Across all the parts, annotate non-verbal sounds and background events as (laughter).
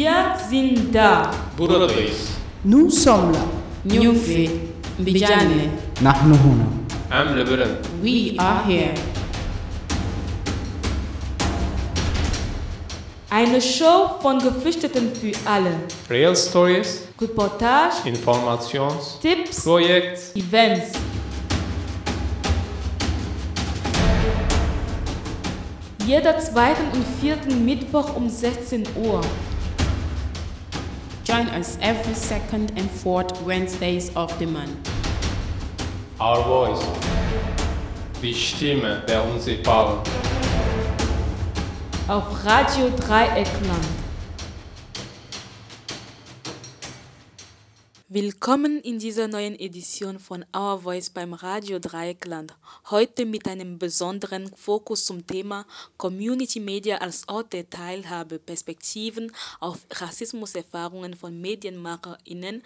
Wir sind da. Burundis. Nous sommes là. Nyufi. Bijane. Nahnu huna. Amle Bülent. We are here. Eine Show von Geflüchteten für alle. Real Stories, Reportage, Informations, Tipps, Projekt, Events. Jeder zweiten und vierten Mittwoch um 16 Uhr. Join us every second and fourth Wednesdays of the month. Our Voice. Die Stimme der Unsichtbaren. Auf Radio Dreieckland. Willkommen in dieser neuen Edition von Our Voice beim Radio Dreieckland. Heute mit einem besonderen Fokus zum Thema Community Media als Ort der Teilhabe, Perspektiven auf Rassismuserfahrungen von MedienmacherInnen.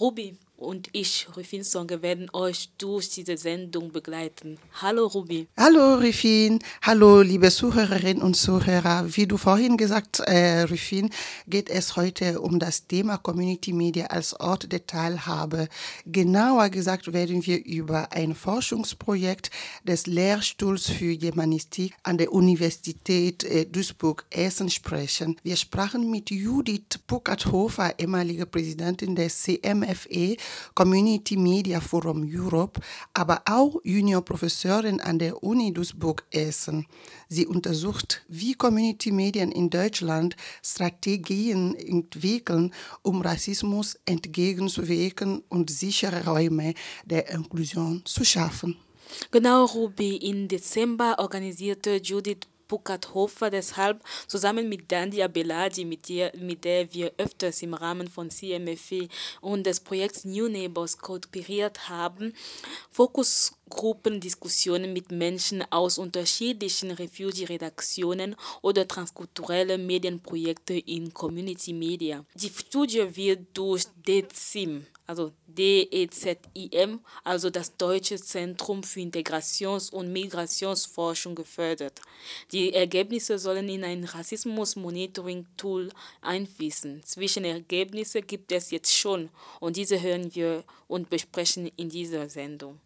Ruby und ich, Rufin Songe, werden euch durch diese Sendung begleiten. Hallo Ruby. Hallo Rufin, hallo liebe Zuhörerinnen und Zuhörer. Wie du vorhin gesagt, äh, Rufin, geht es heute um das Thema Community Media als Ort der Teilhabe. Genauer gesagt werden wir über ein Forschungsprojekt des Lehrstuhls für Germanistik an der Universität äh, Duisburg-Essen sprechen. Wir sprachen mit Judith Puckert-Hofer, ehemalige Präsidentin des CMFE, Community Media Forum Europe, aber auch Juniorprofessorin an der Uni Duisburg-Essen. Sie untersucht, wie Community Medien in Deutschland Strategien entwickeln, um Rassismus entgegenzuwirken und sichere Räume der Inklusion zu schaffen. Genau, Ruby. Im Dezember organisierte Judith Puckert-Hofer deshalb zusammen mit Dandia Beladi, mit der, mit der wir öfters im Rahmen von CMFE und des Projekts New Neighbors kooperiert haben, Fokusgruppendiskussionen mit Menschen aus unterschiedlichen Refugee-Redaktionen oder transkulturelle Medienprojekte in Community Media. Die Studie wird durch DEZIM, also DEZIM, also das Deutsche Zentrum für Integrations- und Migrationsforschung, gefördert. Die Ergebnisse sollen in ein Rassismus-Monitoring-Tool einfließen. Zwischenergebnisse gibt es jetzt schon und diese hören wir und besprechen in dieser Sendung.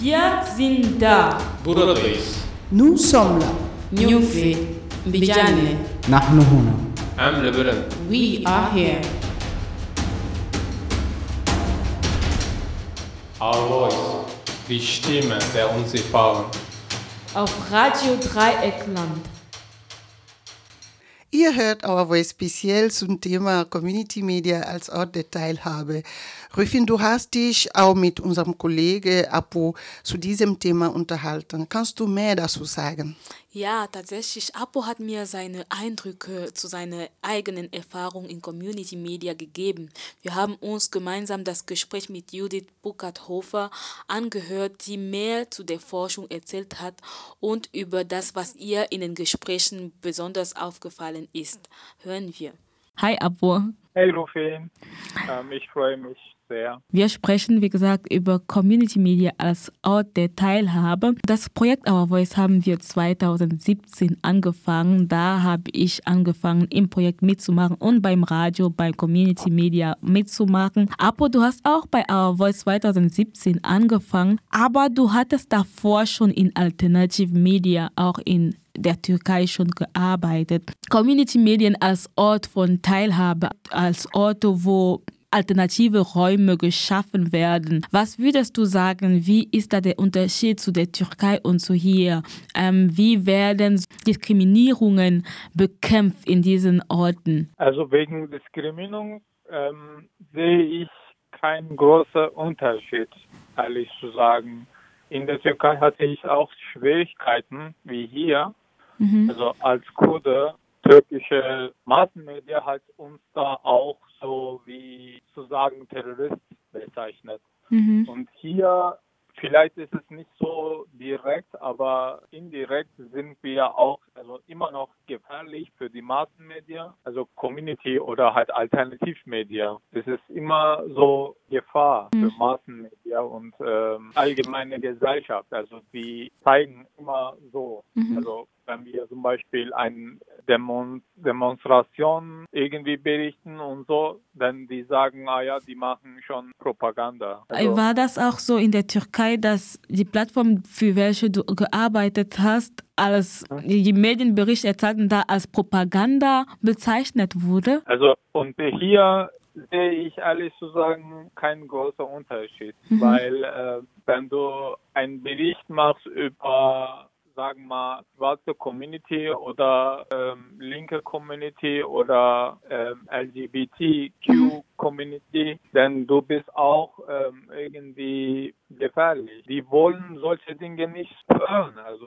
Wir sind da. Nous sommes là. Nyufi. Mbijane. Nahnu huna. Emre Beren. we are here. Our Voice. Die Stimme der Unsichtbaren. Auf Radio Dreieckland. Ihr hört Our Voice speziell zum Thema Community Media als Ort der Teilhabe. Rüfin, du hast dich auch mit unserem Kollegen Apo zu diesem Thema unterhalten. Kannst du mehr dazu sagen? Ja, tatsächlich. Apo hat mir seine Eindrücke zu seiner eigenen Erfahrung in Community Media gegeben. Wir haben uns gemeinsam das Gespräch mit Judith Buckert-Hofer angehört, die mehr zu der Forschung erzählt hat und über das, was ihr in den Gesprächen besonders aufgefallen ist. Hören wir. Hi Apo. Hey Rufin, ähm, ich freue mich sehr. Wir sprechen, wie gesagt, über Community Media als Ort der Teilhabe. Das Projekt Our Voice haben wir 2017 angefangen. Da habe ich angefangen, im Projekt mitzumachen und beim Radio, bei Community Media mitzumachen. Apo, du hast auch bei Our Voice 2017 angefangen, aber du hattest davor schon in Alternative Media, auch in der Türkei schon gearbeitet. Community Medien als Ort von Teilhabe, als Ort, wo alternative Räume geschaffen werden. Was würdest du sagen, wie ist da der Unterschied zu der Türkei und zu hier? Ähm, wie werden Diskriminierungen bekämpft in diesen Orten? Also wegen Diskriminierung ähm, sehe ich keinen großen Unterschied, ehrlich zu sagen. In der Türkei hatte ich auch Schwierigkeiten wie hier. Mhm. Also als Kurde, türkische Massenmedia hat uns da auch so wie zu sagen Terrorist bezeichnet. Mhm. Und hier vielleicht ist es nicht so direkt, aber indirekt sind wir auch also immer noch gefährlich für die Massenmedien, also Community oder halt Alternativmedia. Es ist immer so Gefahr für Massenmedia und ähm, allgemeine Gesellschaft. Also die zeigen immer so. Also wenn wir zum Beispiel eine Demon Demonstration irgendwie berichten und so, dann die sagen, ah ja, die machen schon Propaganda. Also, War das auch so in der Türkei, dass die Plattform, für welche du gearbeitet hast, als die Medienberichterstattung da als Propaganda bezeichnet wurde? Also und hier sehe ich ehrlich zu sagen keinen großen Unterschied, weil äh, wenn du einen Bericht machst über sagen wir mal schwarze Community oder ähm, linke Community oder ähm, LGBTQ Community, denn du bist auch ähm, irgendwie gefährlich. Die wollen solche Dinge nicht hören. Also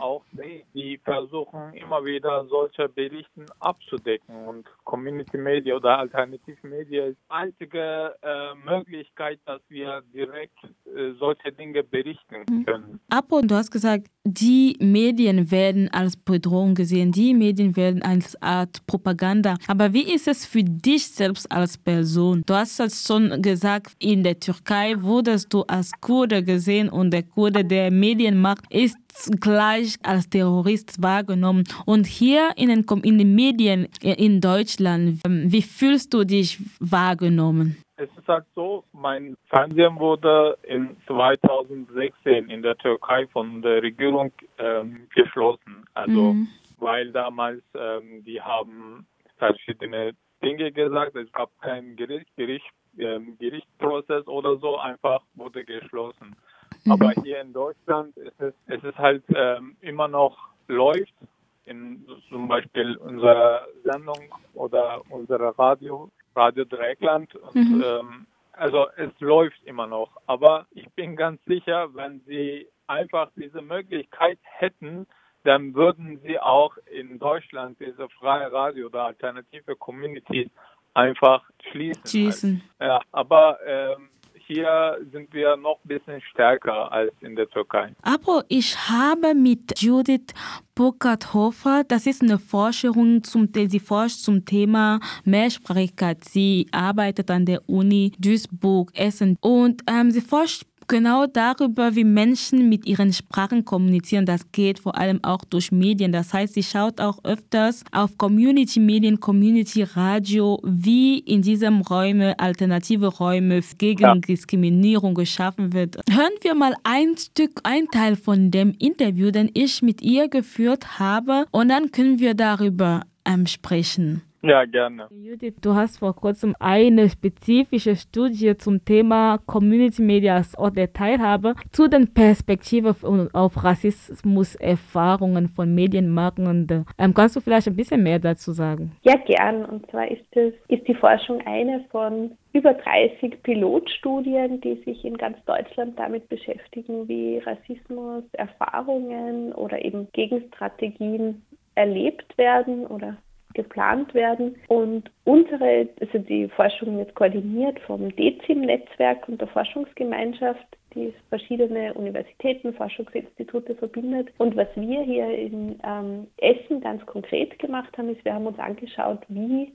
auch die, die versuchen immer wieder solche Berichten abzudecken und Community Media oder Alternativmedia ist die einzige äh, Möglichkeit, dass wir direkt äh, solche Dinge berichten können. Apo, du hast gesagt, die Medien werden als Bedrohung gesehen, die Medien werden als Art Propaganda. Aber wie ist es für dich selbst als Person? Du hast es schon gesagt, in der Türkei wurdest du als Kurde gesehen und der Kurde, der Medien macht, ist gleich als Terrorist wahrgenommen. Und hier in den, in den Medien in Deutschland, ähm, wie fühlst du dich wahrgenommen? Es ist halt so, mein Fernsehen wurde in 2016 in der Türkei von der Regierung ähm, geschlossen. Also weil damals ähm, die haben verschiedene Dinge gesagt. Es gab keinen Gericht, Gericht, ähm, Gerichtsprozess oder so, einfach wurde geschlossen. Aber hier in Deutschland ist es, es ist halt ähm, immer noch läuft in zum Beispiel unserer Sendung oder unserer Radio, Radio Dreckland. Und, ähm, also es läuft immer noch. Aber ich bin ganz sicher, wenn sie einfach diese Möglichkeit hätten, dann würden sie auch in Deutschland diese freie Radio oder alternative Communities einfach schließen. Schließen. Ja, aber ähm, hier sind wir noch ein bisschen stärker als in der Türkei. Aber ich habe mit Judith Burkhardt-Hofer, das ist eine Forscherin, zum, sie forscht zum Thema Mehrsprachigkeit. Sie arbeitet an der Uni Duisburg-Essen und ähm, sie forscht genau darüber, wie Menschen mit ihren Sprachen kommunizieren. Das geht vor allem auch durch Medien. Das heißt, sie schaut auch öfters auf Community-Medien, Community-Radio, wie in diesen Räumen alternative Räume gegen Ja. Diskriminierung geschaffen wird. Hören wir mal ein Stück, ein Teil von dem Interview, den ich mit ihr geführt habe, und dann können wir darüber ähm, sprechen. Ja, gerne. Judith, du hast vor kurzem eine spezifische Studie zum Thema Community Media als Ort der Teilhabe zu den Perspektiven auf Rassismus-Erfahrungen von Medienmarken. Ähm, kannst du vielleicht ein bisschen mehr dazu sagen? Ja, gern. Und zwar ist, es, ist die Forschung eine von über 30 Pilotstudien, die sich in ganz Deutschland damit beschäftigen, wie Rassismus, Erfahrungen oder eben Gegenstrategien erlebt werden oder geplant werden. Und unsere, also die Forschung wird koordiniert vom DECIM-Netzwerk und der Forschungsgemeinschaft, die verschiedene Universitäten, Forschungsinstitute verbindet. Und was wir hier in ähm, Essen ganz konkret gemacht haben, ist, wir haben uns angeschaut, wie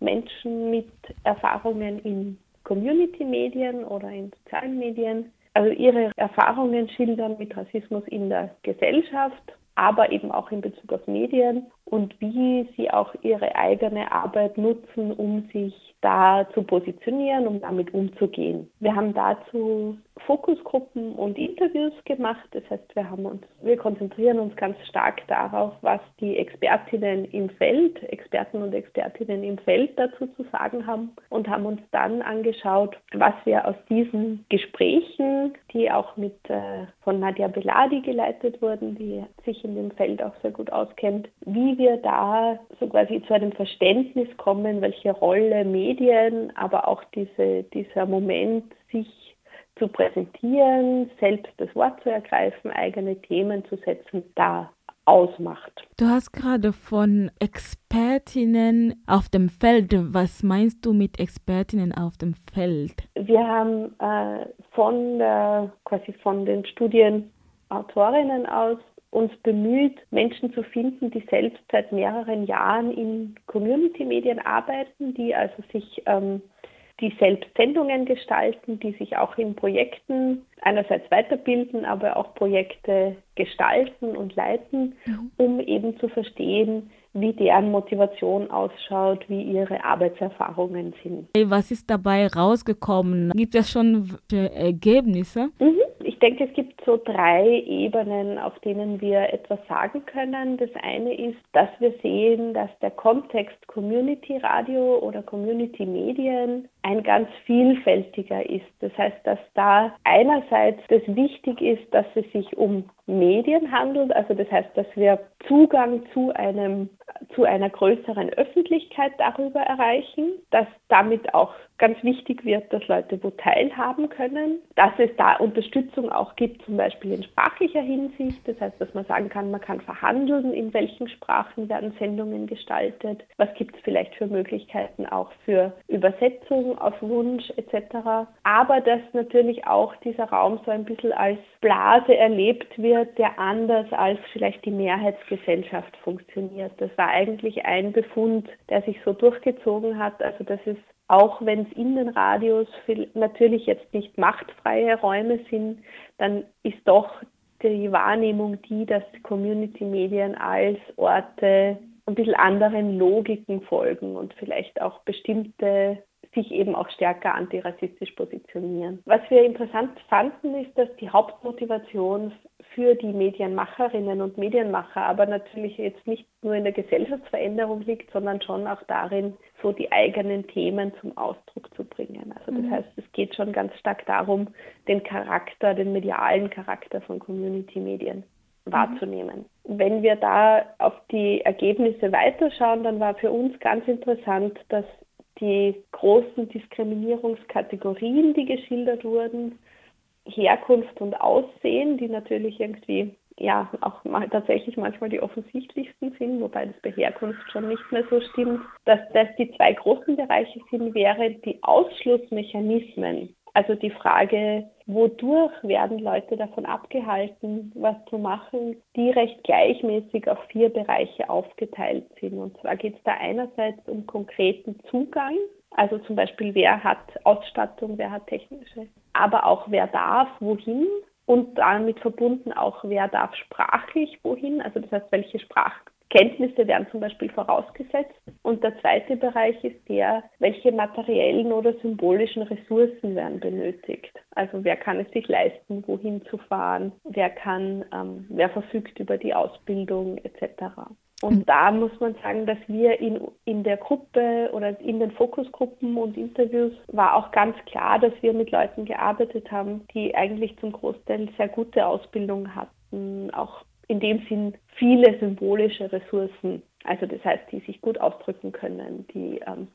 Menschen mit Erfahrungen in Community-Medien oder in sozialen Medien, also ihre Erfahrungen schildern mit Rassismus in der Gesellschaft, aber eben auch in Bezug auf Medien und wie sie auch ihre eigene Arbeit nutzen, um sich da zu positionieren, um damit umzugehen. Wir haben dazu Fokusgruppen und Interviews gemacht. Das heißt, wir haben uns, wir konzentrieren uns ganz stark darauf, was die Expertinnen im Feld, Experten und Expertinnen im Feld dazu zu sagen haben und haben uns dann angeschaut, was wir aus diesen Gesprächen, die auch mit äh, von Nadia Beladi geleitet wurden, die sich in dem Feld auch sehr gut auskennt, wie wir da so quasi zu einem Verständnis kommen, welche Rolle Medien, aber auch diese, dieser Moment, sich zu präsentieren, selbst das Wort zu ergreifen, eigene Themen zu setzen, da ausmacht. Du hast gerade von Expertinnen auf dem Feld. Was meinst du mit Expertinnen auf dem Feld? Wir haben äh, von der, quasi von den Studienautorinnen aus uns bemüht, Menschen zu finden, die selbst seit mehreren Jahren in Community-Medien arbeiten, die also sich ähm, die selbst Sendungen gestalten, die sich auch in Projekten einerseits weiterbilden, aber auch Projekte gestalten und leiten, mhm. um eben zu verstehen, wie deren Motivation ausschaut, wie ihre Arbeitserfahrungen sind. Was ist dabei rausgekommen? Gibt es schon Ergebnisse? Mhm. Ich denke, es gibt so drei Ebenen, auf denen wir etwas sagen können. Das eine ist, dass wir sehen, dass der Kontext Community Radio oder Community Medien ein ganz vielfältiger ist. Das heißt, dass da einerseits das wichtig ist, dass es sich um Medien handelt, also das heißt, dass wir Zugang zu einem zu einer größeren Öffentlichkeit darüber erreichen, dass damit auch ganz wichtig wird, dass Leute wo teilhaben können, dass es da Unterstützung auch gibt, zum Beispiel in sprachlicher Hinsicht. Das heißt, dass man sagen kann, man kann verhandeln, in welchen Sprachen werden Sendungen gestaltet, was gibt es vielleicht für Möglichkeiten auch für Übersetzung auf Wunsch etc. Aber dass natürlich auch dieser Raum so ein bisschen als Blase erlebt wird, der anders als vielleicht die Mehrheitsgesellschaft funktioniert. Das war eigentlich ein Befund, der sich so durchgezogen hat. Also dass es auch wenn es in den Radios natürlich jetzt nicht machtfreie Räume sind, dann ist doch die Wahrnehmung die, dass Community-Medien als Orte ein bisschen anderen Logiken folgen und vielleicht auch bestimmte sich eben auch stärker antirassistisch positionieren. Was wir interessant fanden, ist, dass die Hauptmotivation für die Medienmacherinnen und Medienmacher aber natürlich jetzt nicht nur in der Gesellschaftsveränderung liegt, sondern schon auch darin, so die eigenen Themen zum Ausdruck zu bringen. Also das mhm. heißt, es geht schon ganz stark darum, den Charakter, den medialen Charakter von Community-Medien mhm. wahrzunehmen. Wenn wir da auf die Ergebnisse weiterschauen, dann war für uns ganz interessant, dass die großen Diskriminierungskategorien, die geschildert wurden, Herkunft und Aussehen, die natürlich irgendwie ja auch mal tatsächlich manchmal die offensichtlichsten sind, wobei das bei Herkunft schon nicht mehr so stimmt, dass das die zwei großen Bereiche sind, wäre die Ausschlussmechanismen. Also die Frage, wodurch werden Leute davon abgehalten, was zu machen, die recht gleichmäßig auf vier Bereiche aufgeteilt sind. Und zwar geht es da einerseits um konkreten Zugang, also zum Beispiel, wer hat Ausstattung, wer hat technische, aber auch wer darf wohin und damit verbunden auch, wer darf sprachlich wohin, also das heißt, welche Sprachkenntnisse werden zum Beispiel vorausgesetzt. Und der zweite Bereich ist der, welche materiellen oder symbolischen Ressourcen werden benötigt. Also wer kann es sich leisten, wohin zu fahren, wer kann, ähm, wer verfügt über die Ausbildung etc. Und mhm. da muss man sagen, dass wir in, in der Gruppe oder in den Fokusgruppen und Interviews war auch ganz klar, dass wir mit Leuten gearbeitet haben, die eigentlich zum Großteil sehr gute Ausbildung hatten, auch in dem Sinn viele symbolische Ressourcen. Also das heißt, die sich gut ausdrücken können, die ähm,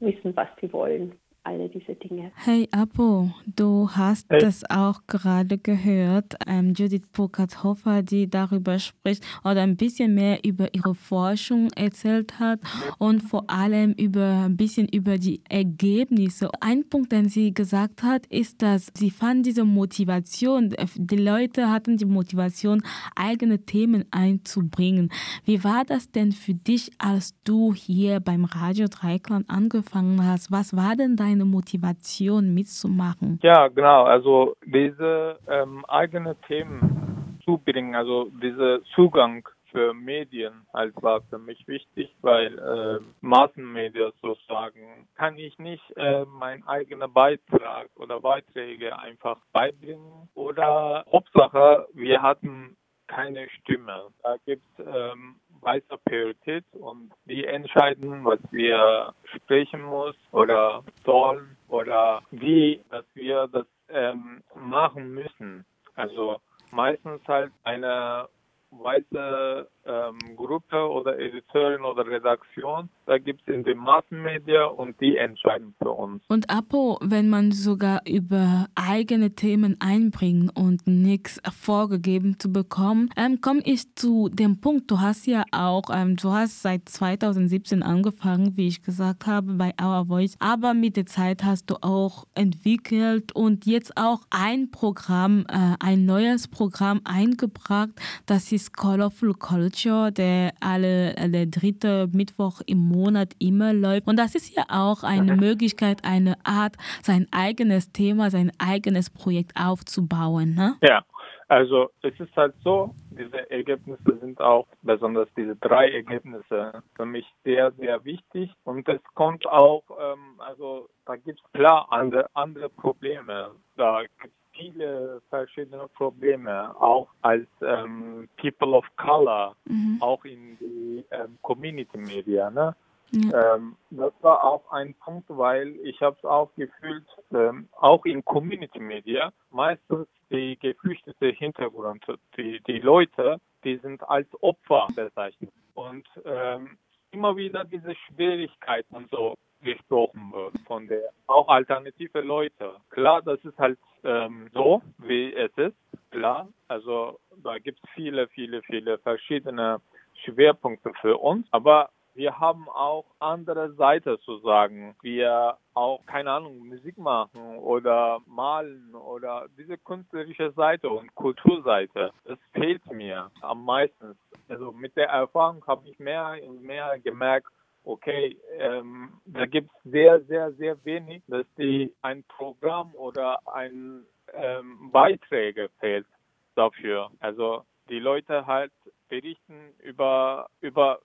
wissen, was sie wollen alle diese Dinge. Hey Apo, du hast hey. das auch gerade gehört, ähm, Judith Burkhardt-Hoffer, die darüber spricht oder ein bisschen mehr über ihre Forschung erzählt hat und vor allem über ein bisschen über die Ergebnisse. Ein Punkt, den sie gesagt hat, ist, dass sie fand diese Motivation, die Leute hatten die Motivation, eigene Themen einzubringen. Wie war das denn für dich, als du hier beim Radio Dreikland angefangen hast? Was war denn dein deine Motivation mitzumachen? Ja, genau. Also diese ähm, eigene Themen zu bringen, also dieser Zugang für Medien halt war für mich wichtig, weil äh, Massenmedien sozusagen kann ich nicht äh, meinen eigenen Beitrag oder Beiträge einfach beibringen oder Hauptsache wir hatten keine Stimme. Da gibt es ähm, weißer Priorität und die entscheiden, was wir sprechen muss oder sollen oder wie, dass wir das ähm, machen müssen. Also meistens halt eine weiße ähm, Gruppe oder Editeurin oder Redaktion. Da gibt es in den Massenmedien und die entscheiden für uns. Und Apo, wenn man sogar über eigene Themen einbringt und nichts vorgegeben zu bekommen, ähm, komme ich zu dem Punkt, du hast ja auch, ähm, du hast seit 2017 angefangen, wie ich gesagt habe, bei Our Voice, aber mit der Zeit hast du auch entwickelt und jetzt auch ein Programm, äh, ein neues Programm eingebracht, das ist Colorful Culture, der alle der dritte Mittwoch im Monat immer läuft. Und das ist ja auch eine. Möglichkeit, eine Art, sein eigenes Thema, sein eigenes Projekt aufzubauen. Ne? Ja, also es ist halt so, diese Ergebnisse sind auch, besonders diese drei Ergebnisse, für mich sehr, sehr wichtig. Und es kommt auch, ähm, also da gibt es klar andere, andere Probleme. Da gibt viele verschiedene Probleme, auch als ähm, People of Color, mhm. auch in die ähm, Community Media. Ne? Ja. Ähm, das war auch ein Punkt, weil ich habe es auch gefühlt, ähm, auch in Community Media, meistens die geflüchtete Hintergrund, die, die Leute, die sind als Opfer bezeichnet. Und ähm, immer wieder diese Schwierigkeiten so gesprochen wird von der auch alternative Leute. Klar, das ist halt ähm, so, wie es ist, klar. Also da gibt es viele, viele, viele verschiedene Schwerpunkte für uns. Aber wir haben auch andere Seite zu sagen. Wir auch, keine Ahnung, Musik machen oder malen oder diese künstlerische Seite und Kulturseite. Das fehlt mir am meisten. Also mit der Erfahrung habe ich mehr und mehr gemerkt, okay, ähm, da gibt es sehr, sehr, sehr wenig, dass die ein Programm oder ein ähm, Beiträge fehlt dafür. Also die Leute halt berichten über über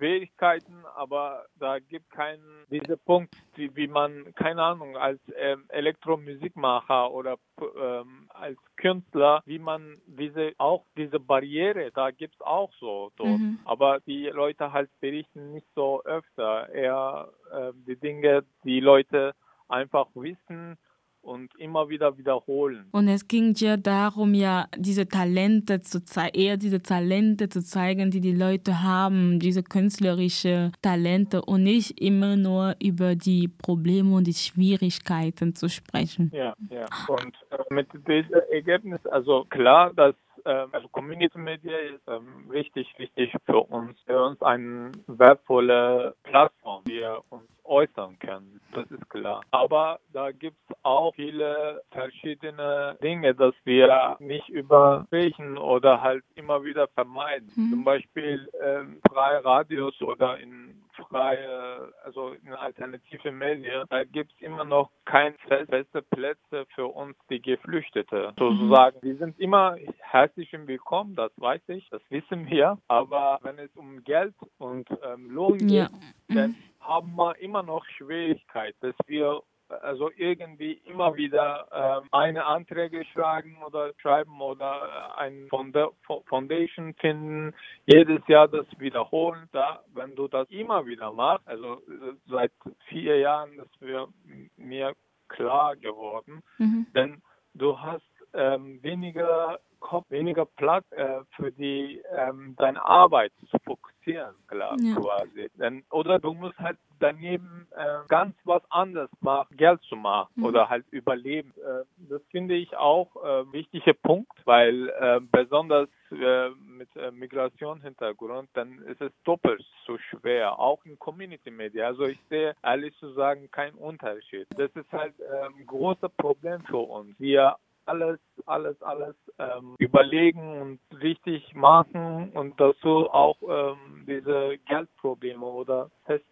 Schwierigkeiten, aber da gibt keinen diese Punkt, wie, wie man keine Ahnung als ähm, Elektromusikmacher oder ähm, als Künstler, wie man diese auch diese Barriere, da gibt es auch so dort. Mhm. Aber die Leute halt berichten nicht so öfter, eher äh, die Dinge, die Leute einfach wissen und immer wieder wiederholen. Und es ging ja darum, ja, diese Talente zu zeigen, eher diese Talente zu zeigen, die die Leute haben, diese künstlerische Talente und nicht immer nur über die Probleme und die Schwierigkeiten zu sprechen. Ja, ja. Und äh, mit diesem Ergebnis, also klar, dass ähm, also Community Media ist ähm, richtig wichtig für uns, für uns eine wertvolle Plattform, die wir uns äußern können. Das ist klar. Aber da gibt es auch viele verschiedene Dinge, dass wir nicht übersprechen oder halt immer wieder vermeiden. Mhm. Zum Beispiel ähm, freie Radios oder in freie, also in alternative Medien, da gibt es immer noch keine feste Plätze für uns, die Geflüchtete. Sozusagen, mhm. die sind immer herzlich willkommen, das weiß ich, das wissen wir. Aber wenn es um Geld und ähm, Lohn geht, ja. dann mhm. haben wir immer noch Schwierigkeit, dass wir also irgendwie immer wieder ähm, eine Anträge schreiben oder schreiben oder ein Foundation finden, jedes Jahr das wiederholen. Da, wenn du das immer wieder machst, also äh, seit vier Jahren, das wäre mir klar geworden, mhm. denn du hast ähm, weniger Kopf, weniger Platz äh, für die ähm, deine Arbeit zu fokussieren, klar, ja. quasi. Denn, oder du musst halt daneben äh, ganz was anderes machen, Geld zu machen mhm. oder halt überleben. Äh, das finde ich auch äh, wichtiger Punkt, weil äh, besonders äh, mit äh, Migrationshintergrund, dann ist es doppelt so schwer, auch in Community Media. Also ich sehe ehrlich zu sagen keinen Unterschied. Das ist halt ein ähm, großes Problem für uns. Wir alles, alles, alles ähm, überlegen und richtig machen und dazu auch ähm, diese Geldprobleme oder Fest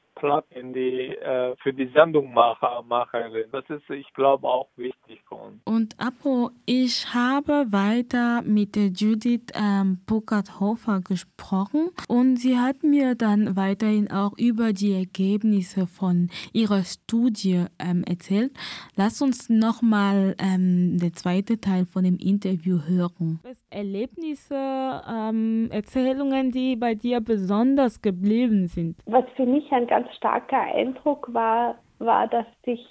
in die, äh, für die Sendungmacher, Macherin. Das ist, ich glaube, auch wichtig für uns. Und Apo, ich habe weiter mit der Judith ähm, Burkhardt-Hofer gesprochen und sie hat mir dann weiterhin auch über die Ergebnisse von ihrer Studie ähm, erzählt. Lass uns nochmal ähm, den zweiten Teil von dem Interview hören. Erlebnisse, ähm, Erzählungen, die bei dir besonders geblieben sind? Was für mich ein ganz starker Eindruck war, war, dass sich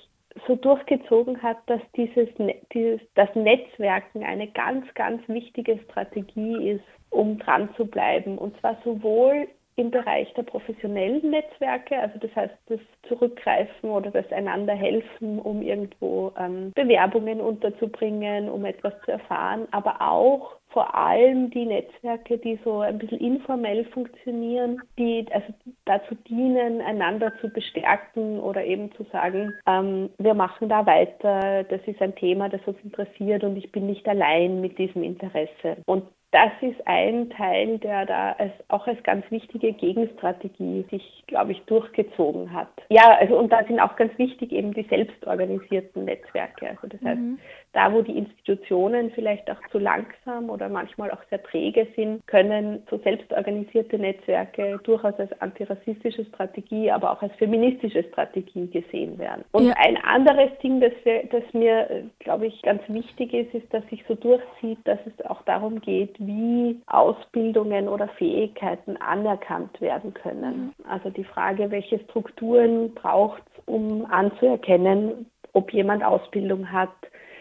so durchgezogen hat, dass dieses, dieses das Netzwerken eine ganz, ganz wichtige Strategie ist, um dran zu bleiben. Und zwar sowohl im Bereich der professionellen Netzwerke, also das heißt das Zurückgreifen oder das einander helfen, um irgendwo ähm, Bewerbungen unterzubringen, um etwas zu erfahren, aber auch vor allem die Netzwerke, die so ein bisschen informell funktionieren, die also dazu dienen, einander zu bestärken oder eben zu sagen, ähm, wir machen da weiter, das ist ein Thema, das uns interessiert und ich bin nicht allein mit diesem Interesse. Und das ist ein Teil, der da als, auch als ganz wichtige Gegenstrategie sich, glaube ich, durchgezogen hat. Ja, also und da sind auch ganz wichtig eben die selbstorganisierten Netzwerke. Also das heißt, mhm. Da wo die Institutionen vielleicht auch zu langsam oder manchmal auch sehr träge sind, können so selbstorganisierte Netzwerke durchaus als antirassistische Strategie, aber auch als feministische Strategie gesehen werden. Und ja. ein anderes Ding, das, wir, das mir, glaube ich, ganz wichtig ist, ist, dass sich so durchzieht, dass es auch darum geht, wie Ausbildungen oder Fähigkeiten anerkannt werden können. Mhm. Also die Frage, welche Strukturen braucht es, um anzuerkennen, ob jemand Ausbildung hat,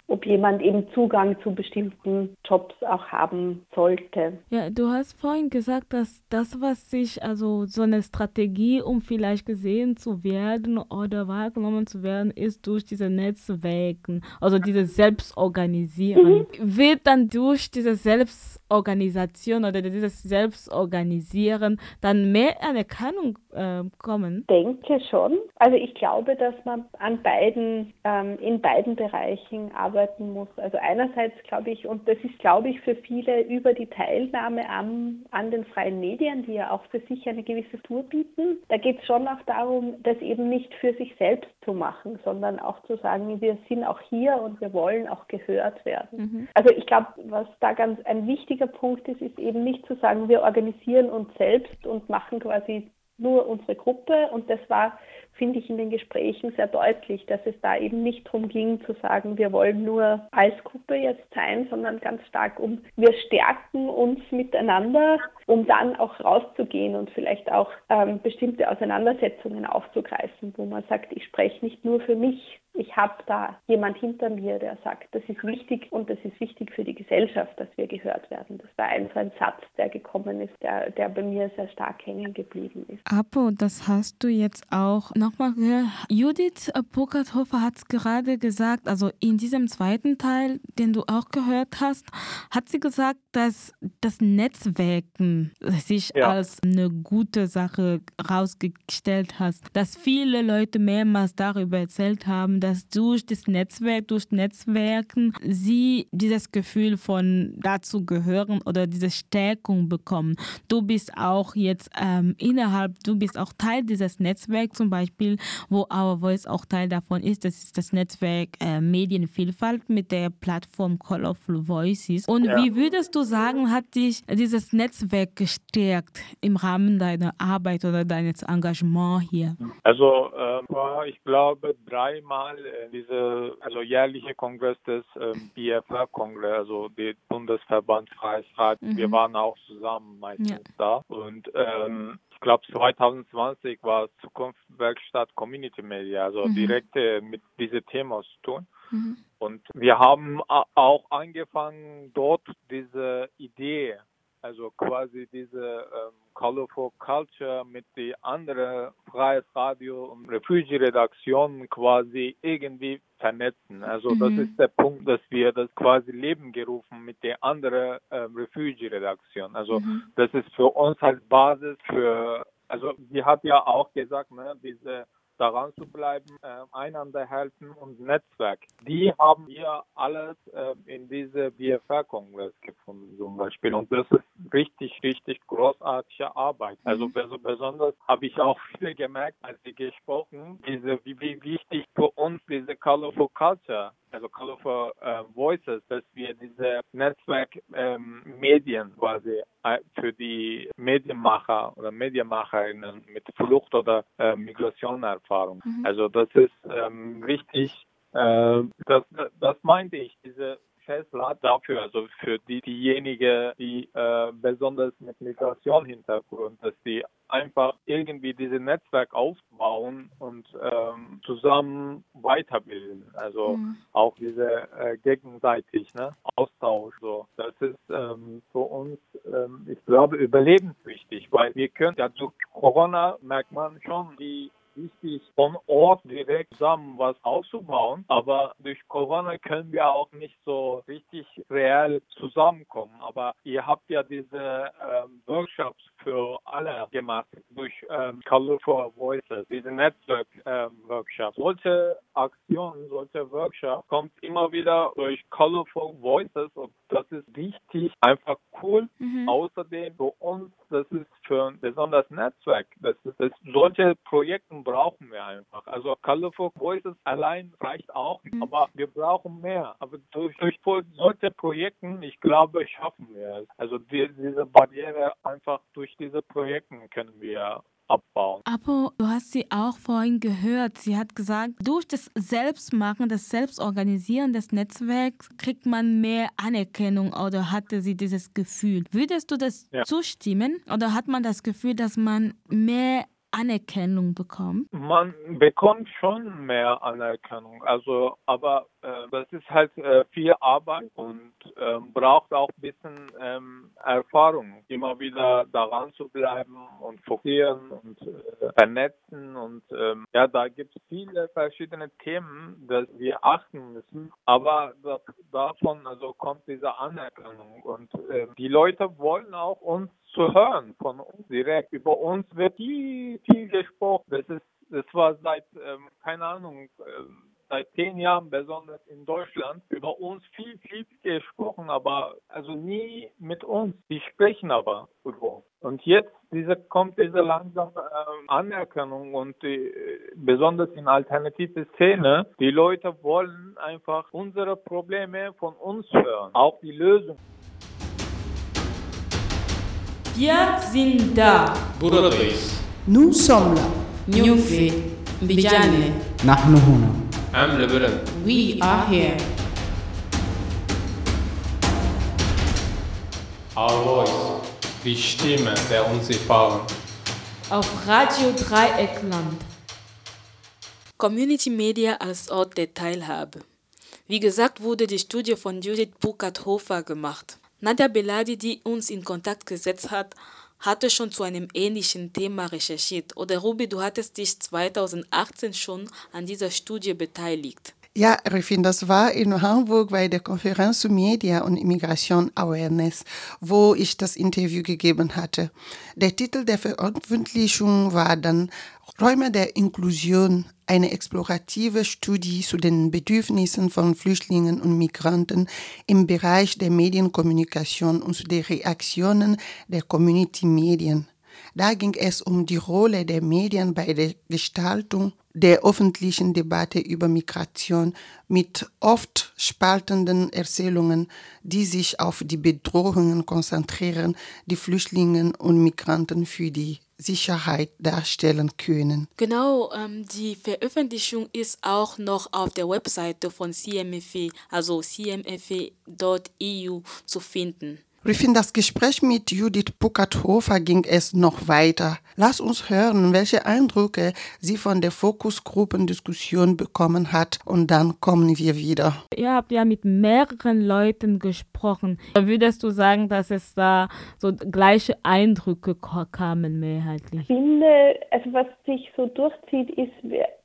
ob jemand eben Zugang zu bestimmten Jobs auch haben sollte. Ja, du hast vorhin gesagt, dass das, was sich, also so eine Strategie, um vielleicht gesehen zu werden oder wahrgenommen zu werden, ist durch diese Netzwerke, also diese Selbstorganisieren. Mhm. Wird dann durch diese Selbstorganisation oder dieses Selbstorganisieren dann mehr Anerkennung äh, kommen? Ich denke schon. Also ich glaube, dass man an beiden, ähm, in beiden Bereichen arbeitet arbeiten muss. Also einerseits glaube ich, und das ist, glaube ich, für viele über die Teilnahme an, an den freien Medien, die ja auch für sich eine gewisse Tour bieten, da geht es schon auch darum, das eben nicht für sich selbst zu machen, sondern auch zu sagen, wir sind auch hier und wir wollen auch gehört werden. Mhm. Also ich glaube, was da ganz ein wichtiger Punkt ist, ist eben nicht zu sagen, wir organisieren uns selbst und machen quasi nur unsere Gruppe und das war finde ich in den Gesprächen sehr deutlich, dass es da eben nicht darum ging zu sagen, wir wollen nur als Gruppe jetzt sein, sondern ganz stark um, wir stärken uns miteinander, um dann auch rauszugehen und vielleicht auch ähm, bestimmte Auseinandersetzungen aufzugreifen, wo man sagt, ich spreche nicht nur für mich, ich habe da jemand hinter mir, der sagt, das ist wichtig und das ist wichtig für die Gesellschaft, dass wir gehört werden. Das war einfach ein Satz, der gekommen ist, der, der bei mir sehr stark hängen geblieben ist. Apo, das hast du jetzt auch nochmal gehört. Judith Burkhardt-Hofer hat es gerade gesagt, also in diesem zweiten Teil, den du auch gehört hast, hat sie gesagt, dass das Netzwerken sich ja. als eine gute Sache herausgestellt hat, dass viele Leute mehrmals darüber erzählt haben, dass durch das Netzwerk, durch Netzwerken sie dieses Gefühl von dazu gehören oder diese Stärkung bekommen. Du bist auch jetzt ähm, innerhalb, du bist auch Teil dieses Netzwerks zum Beispiel, wo Our Voice auch Teil davon ist. Das ist das Netzwerk äh, Medienvielfalt mit der Plattform Colorful Voices. Und ja. wie würdest du sagen, hat dich dieses Netzwerk gestärkt im Rahmen deiner Arbeit oder deines Engagements hier? Also äh, ich glaube dreimal äh, diese also jährliche Kongress des äh, BFR-Kongress, also der Bundesverband Freies Radio. Mhm. Wir waren auch zusammen meistens ja. da und ähm, ich glaube 2020 war Zukunftswerkstatt Community Media, also mhm. direkt äh, mit diesem Thema zu tun. Mhm. Und wir haben auch angefangen, dort diese Idee also quasi diese ähm, Colorful Culture mit den anderen Freies Radio und Refugie-Redaktionen quasi irgendwie vernetzen. Also mhm. das ist der Punkt, dass wir das quasi Leben gerufen mit der anderen ähm, Refugie-Redaktion. Also mhm. das ist für uns als Basis für, also sie hat ja auch gesagt, ne, diese daran zu bleiben, äh, einander helfen und Netzwerk. Die haben wir alles äh, in diese BFR-Kongress gefunden zum Beispiel. Und das ist richtig, richtig großartige Arbeit. Also mhm. besonders habe ich auch viele gemerkt, als sie gesprochen, diese, wie, wie wichtig für uns diese Colorful Culture also Colorful äh, Voices, dass wir diese Netzwerkmedien ähm, quasi für die Medienmacher oder Medienmacherinnen mit Flucht- oder äh, Migrationerfahrung. Mhm. Also das ist ähm, wichtig. Äh, das, das meinte ich, diese Festland dafür, also für die, diejenigen, die äh, besonders mit Migration-Hintergrund, dass die einfach irgendwie dieses Netzwerk aufbauen und ähm, zusammen weiterbilden. Also mhm. auch diese äh, gegenseitig ne, Austausch. So, das ist ähm, für uns, ähm, ich glaube, überlebenswichtig, weil wir können ja durch Corona merkt man schon, die wichtig, von Ort direkt zusammen was aufzubauen. Aber durch Corona können wir auch nicht so richtig reell zusammenkommen. Aber ihr habt ja diese ähm, Workshops für alle gemacht durch ähm, Colorful Voices, diese Netzwerk-Workshops. Ähm, Solche Aktionen, solche Workshops kommt immer wieder durch Colorful Voices und das ist richtig einfach cool. Mhm. Außerdem für uns, das ist für ein besonderes Netzwerk. Das ist, das, solche Projekte brauchen wir einfach. Also Colorful Voices allein reicht auch, mhm. aber wir brauchen mehr. Aber durch, durch solche Projekte, ich glaube, schaffen wir es. Also die, diese Barriere einfach durch diese Projekte können wir abbauen. Aber du hast sie auch vorhin gehört. Sie hat gesagt, durch das Selbstmachen, das Selbstorganisieren des Netzwerks kriegt man mehr Anerkennung oder hatte sie dieses Gefühl. Würdest du das ja. zustimmen oder hat man das Gefühl, dass man mehr Anerkennung bekommt? Man bekommt schon mehr Anerkennung, also aber äh, das ist halt äh, viel Arbeit und äh, braucht auch ein bisschen ähm, Erfahrung, immer wieder daran zu bleiben und fokussieren und äh, vernetzen und ähm, ja, da gibt es viele verschiedene Themen, dass wir achten müssen, aber das, davon also kommt diese Anerkennung und ähm, die Leute wollen auch uns zu hören von uns direkt. Über uns wird viel, viel gesprochen. Das ist, das war seit, ähm, keine Ahnung, ähm, seit zehn Jahren, besonders in Deutschland, über uns viel, viel gesprochen, aber also nie mit uns. Die sprechen aber über uns. Und jetzt diese, kommt diese langsame ähm, Anerkennung und die, besonders in alternative Szene, die Leute wollen einfach unsere Probleme von uns hören, auch die Lösung. Wir sind da. Buradayız. Nous sommes là. Nyufi. Bijane. Nahnu huna. Amle bilim. We are here. Our voice. Die Stimme der Unsichtbaren. Auf Radio Dreieckland. Community Media als Ort der Teilhabe. Wie gesagt, wurde die Studie von Judith Burkhardt-Hofer gemacht. Nadia Beladi, die uns in Kontakt gesetzt hat, hatte schon zu einem ähnlichen Thema recherchiert. Oder Ruby, du hattest dich 2018 schon an dieser Studie beteiligt. Ja, Rufin, das war in Hamburg bei der Konferenz zu Media und Immigration Awareness, wo ich das Interview gegeben hatte. Der Titel der Veröffentlichung war dann Räume der Inklusion, eine explorative Studie zu den Bedürfnissen von Flüchtlingen und Migranten im Bereich der Medienkommunikation und zu den Reaktionen der Community-Medien. Da ging es um die Rolle der Medien bei der Gestaltung der öffentlichen Debatte über Migration mit oft spaltenden Erzählungen, die sich auf die Bedrohungen konzentrieren, die Flüchtlinge und Migranten für die Sicherheit darstellen können. Genau, ähm, die Veröffentlichung ist auch noch auf der Webseite von CMFE, also cmfe.eu zu finden. In das Gespräch mit Judith Puckert-Hofer ging es noch weiter. Lass uns hören, welche Eindrücke sie von der Fokusgruppendiskussion bekommen hat und dann kommen wir wieder. Ihr habt ja mit mehreren Leuten gesprochen. Würdest du sagen, dass es da so gleiche Eindrücke kamen mehrheitlich? Ich finde, also was sich so durchzieht, ist,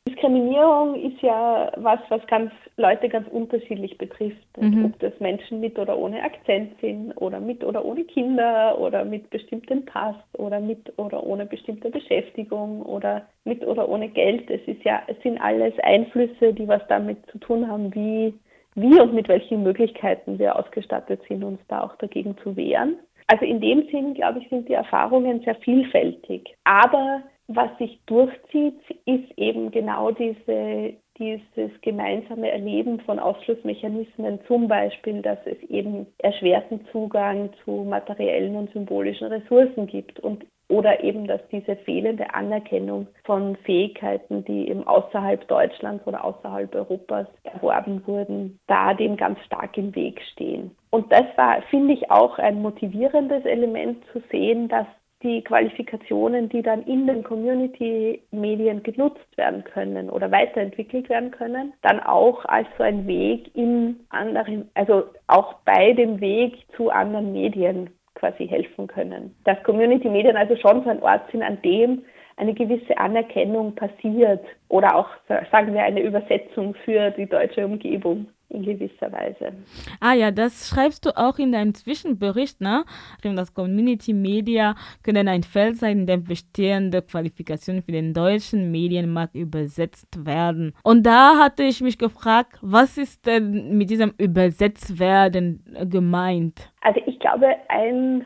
Diskriminierung ist ja was, was ganz Leute ganz unterschiedlich betrifft. Mhm. Ob das Menschen mit oder ohne Akzent sind oder mit oder ohne Kinder oder mit bestimmtem Pass oder mit oder ohne bestimmte Beschäftigung oder mit oder ohne Geld. Es ist ja, es sind alles Einflüsse, die was damit zu tun haben, wie, wie und mit welchen Möglichkeiten wir ausgestattet sind, uns da auch dagegen zu wehren. Also in dem Sinn, glaube ich, sind die Erfahrungen sehr vielfältig. Aber was sich durchzieht, ist eben genau diese, dieses gemeinsame Erleben von Ausschlussmechanismen, zum Beispiel, dass es eben erschwerten Zugang zu materiellen und symbolischen Ressourcen gibt und oder eben, dass diese fehlende Anerkennung von Fähigkeiten, die eben außerhalb Deutschlands oder außerhalb Europas erworben wurden, da dem ganz stark im Weg stehen. Und das war, finde ich, auch ein motivierendes Element zu sehen, dass die Qualifikationen, die dann in den Community-Medien genutzt werden können oder weiterentwickelt werden können, dann auch als so ein Weg in anderen, also auch bei dem Weg zu anderen Medien quasi helfen können. Dass Community-Medien also schon so ein Ort sind, an dem eine gewisse Anerkennung passiert oder auch, sagen wir, eine Übersetzung für die deutsche Umgebung in gewisser Weise. Ah ja, das schreibst du auch in deinem Zwischenbericht, ne? Das Community Media können ein Feld sein, in dem bestehende Qualifikationen für den deutschen Medienmarkt übersetzt werden. Und da hatte ich mich gefragt, was ist denn mit diesem Übersetztwerden gemeint? Also ich glaube, ein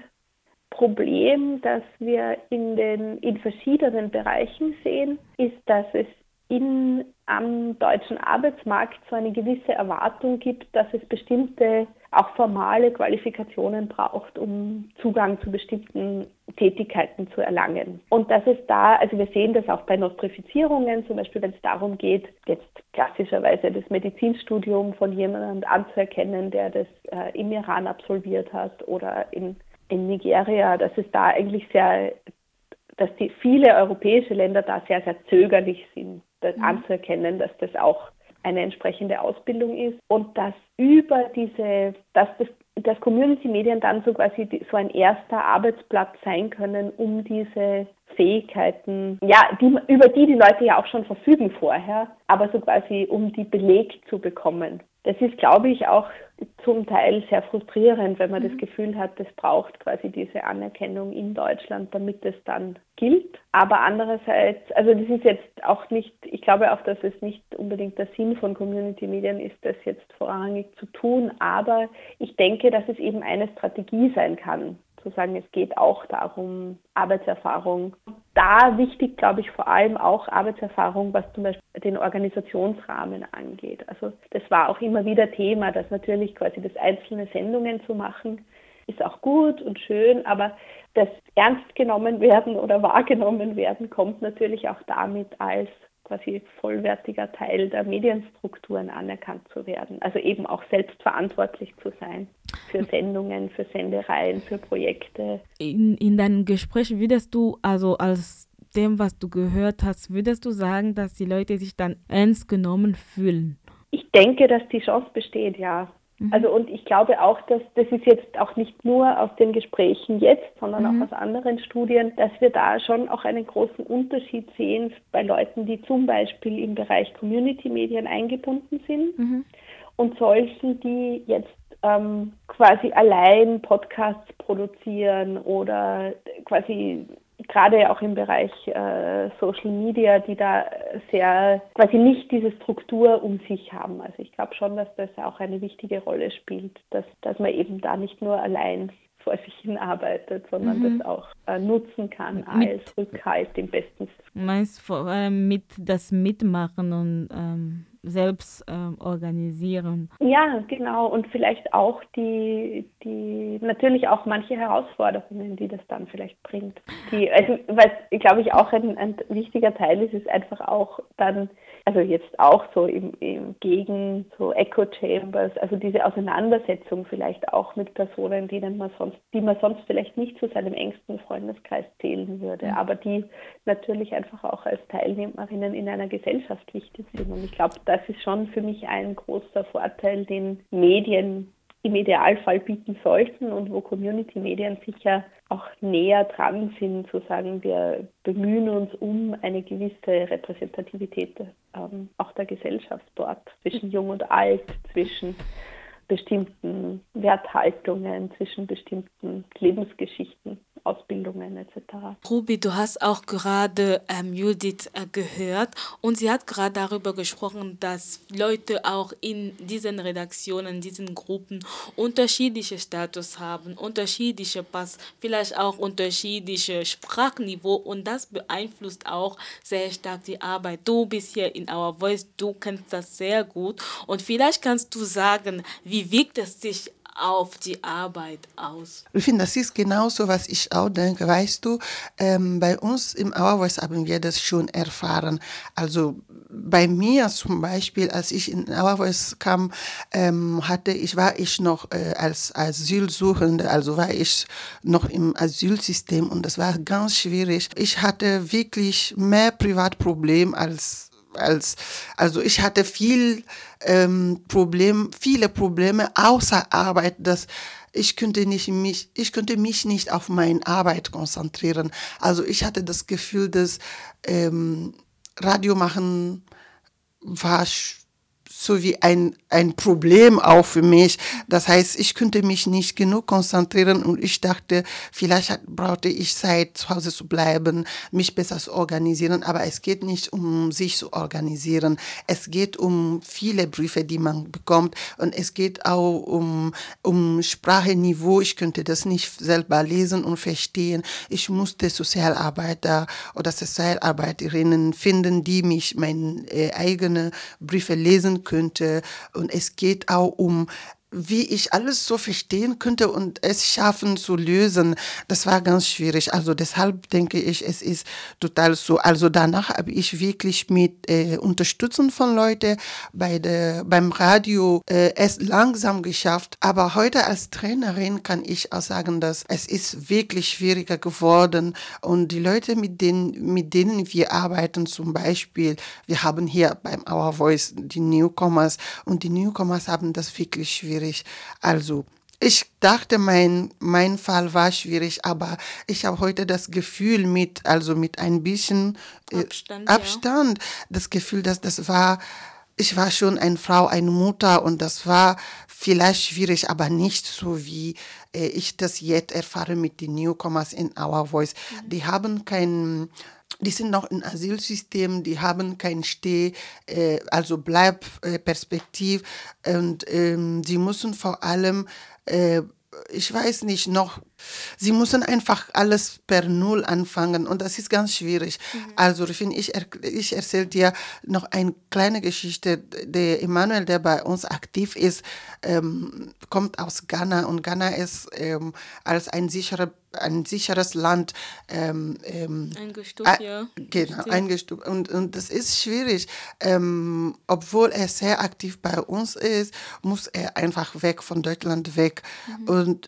Problem, das wir in den in verschiedenen Bereichen sehen, ist, dass es in, am deutschen Arbeitsmarkt so eine gewisse Erwartung gibt, dass es bestimmte, auch formale Qualifikationen braucht, um Zugang zu bestimmten Tätigkeiten zu erlangen. Und dass es da, also wir sehen das auch bei Nostrifizierungen, zum Beispiel wenn es darum geht, jetzt klassischerweise das Medizinstudium von jemandem anzuerkennen, der das äh, im Iran absolviert hat oder in in Nigeria, dass es da eigentlich sehr, dass die viele europäische Länder da sehr, sehr zögerlich sind, das mhm. anzuerkennen, dass das auch eine entsprechende Ausbildung ist und dass über diese, dass das, dass Community Medien dann so quasi die, so ein erster Arbeitsplatz sein können, um diese Fähigkeiten, ja, die, über die die Leute ja auch schon verfügen vorher, aber so quasi um die belegt zu bekommen. Das ist, glaube ich, auch zum Teil sehr frustrierend, wenn man mhm. das Gefühl hat, es braucht quasi diese Anerkennung in Deutschland, damit es dann gilt. Aber andererseits, also das ist jetzt auch nicht, ich glaube auch, dass es nicht unbedingt der Sinn von Community Medien ist, das jetzt vorrangig zu tun. Aber ich denke, dass es eben eine Strategie sein kann, zu sagen, es geht auch darum, Arbeitserfahrung. Da wichtig, glaube ich, vor allem auch Arbeitserfahrung, was zum Beispiel den Organisationsrahmen angeht. Also das war auch immer wieder Thema, dass natürlich quasi das einzelne Sendungen zu machen, ist auch gut und schön, aber das ernst genommen werden oder wahrgenommen werden kommt natürlich auch damit als quasi vollwertiger Teil der Medienstrukturen anerkannt zu werden. Also eben auch selbstverantwortlich zu sein für Sendungen, für Sendereien, für Projekte. In, in deinem Gespräch würdest du, also als dem, was du gehört hast, würdest du sagen, dass die Leute sich dann ernst genommen fühlen? Ich denke, dass die Chance besteht, ja. Mhm. Also und ich glaube auch, dass das ist jetzt auch nicht nur aus den Gesprächen jetzt, sondern mhm. auch aus anderen Studien, dass wir da schon auch einen großen Unterschied sehen bei Leuten, die zum Beispiel im Bereich Community-Medien eingebunden sind mhm. und solchen, die jetzt ähm, quasi allein Podcasts produzieren oder quasi gerade auch im Bereich äh, Social Media, die da sehr quasi nicht diese Struktur um sich haben. Also ich glaube schon, dass das auch eine wichtige Rolle spielt, dass, dass man eben da nicht nur allein vor sich hin arbeitet, sondern mhm. das auch äh, nutzen kann als Rückhalt im besten Sinne. Meinst vor allem mit das Mitmachen und ähm, selbst äh, organisieren. Ja, genau. Und vielleicht auch die, die, natürlich auch manche Herausforderungen, die das dann vielleicht bringt. Die, also, was, glaube ich, auch ein, ein wichtiger Teil ist, ist einfach auch dann, also jetzt auch so im, im Gegen so Echo Chambers, also diese Auseinandersetzung vielleicht auch mit Personen, denen man sonst, die man sonst vielleicht nicht zu seinem engsten Freundeskreis zählen würde, mhm. aber die natürlich einfach auch als Teilnehmerinnen in einer Gesellschaft wichtig sind. Und ich glaube, da das ist schon für mich ein großer Vorteil, den Medien im Idealfall bieten sollten und wo Community-Medien sicher auch näher dran sind, zu sagen, wir bemühen uns um eine gewisse Repräsentativität ähm, auch der Gesellschaft dort, zwischen Jung und Alt, zwischen bestimmten Werthaltungen, zwischen bestimmten Lebensgeschichten. Ausbildungen etc. Ruby, du hast auch gerade ähm, Judith äh, gehört und sie hat gerade darüber gesprochen, dass Leute auch in diesen Redaktionen, diesen Gruppen unterschiedliche Status haben, unterschiedliche Pass, vielleicht auch unterschiedliche Sprachniveau und das beeinflusst auch sehr stark die Arbeit. Du bist hier in Our Voice, du kennst das sehr gut und vielleicht kannst du sagen, wie wirkt es sich auf die Arbeit aus? Ich finde, das ist genauso, was ich auch denke. Weißt du, ähm, bei uns im Voice haben wir das schon erfahren. Also bei mir zum Beispiel, als ich in Voice kam, ähm, hatte ich, war ich noch äh, als Asylsuchende, also war ich noch im Asylsystem und das war ganz schwierig. Ich hatte wirklich mehr Privatprobleme als als, also ich hatte viel ähm, Problem, viele Probleme außer Arbeit, dass ich könnte nicht mich, ich könnte mich nicht auf meine Arbeit konzentrieren. Also ich hatte das Gefühl, dass ähm, Radio machen war so wie ein, ein Problem auch für mich. Das heißt, ich könnte mich nicht genug konzentrieren und ich dachte, vielleicht brauchte ich Zeit, zu Hause zu bleiben, mich besser zu organisieren. Aber es geht nicht um sich zu organisieren. Es geht um viele Briefe, die man bekommt und es geht auch um, um Spracheniveau. Ich könnte das nicht selber lesen und verstehen. Ich musste Sozialarbeiter oder Sozialarbeiterinnen finden, die mich meine äh, eigenen Briefe lesen könnte. Und es geht auch um wie ich alles so verstehen könnte und es schaffen zu lösen, das war ganz schwierig. Also deshalb denke ich, es ist total so. Also danach habe ich wirklich mit äh, Unterstützung von Leuten bei der, beim Radio äh, es langsam geschafft. Aber heute als Trainerin kann ich auch sagen, dass es ist wirklich schwieriger geworden und die Leute, mit denen, mit denen wir arbeiten, zum Beispiel, wir haben hier beim Our Voice die Newcomers und die Newcomers haben das wirklich schwierig schwierig. Also, ich dachte, mein, mein Fall war schwierig, aber ich habe heute das Gefühl mit, also mit ein bisschen äh, Abstand, Abstand ja. das Gefühl, dass das war, ich war schon eine Frau, eine Mutter und das war vielleicht schwierig, aber nicht so wie äh, ich das jetzt erfahre mit den Newcomers in Our Voice. Mhm. Die haben kein die sind noch im Asylsystem, die haben kein Steh, äh, also Bleibperspektiv äh, und ähm, sie müssen vor allem, äh, ich weiß nicht, noch Sie müssen einfach alles per Null anfangen und das ist ganz schwierig. Mhm. Also ich, ich erzähle dir noch eine kleine Geschichte. Der Emanuel, der bei uns aktiv ist, ähm, kommt aus Ghana und Ghana ist ähm, als ein sicherer ein sicheres Land ähm, ähm, eingestuft, ja. Genau, eingestuft. Und, und das ist schwierig. Ähm, obwohl er sehr aktiv bei uns ist, muss er einfach weg von Deutschland weg. Mhm. Und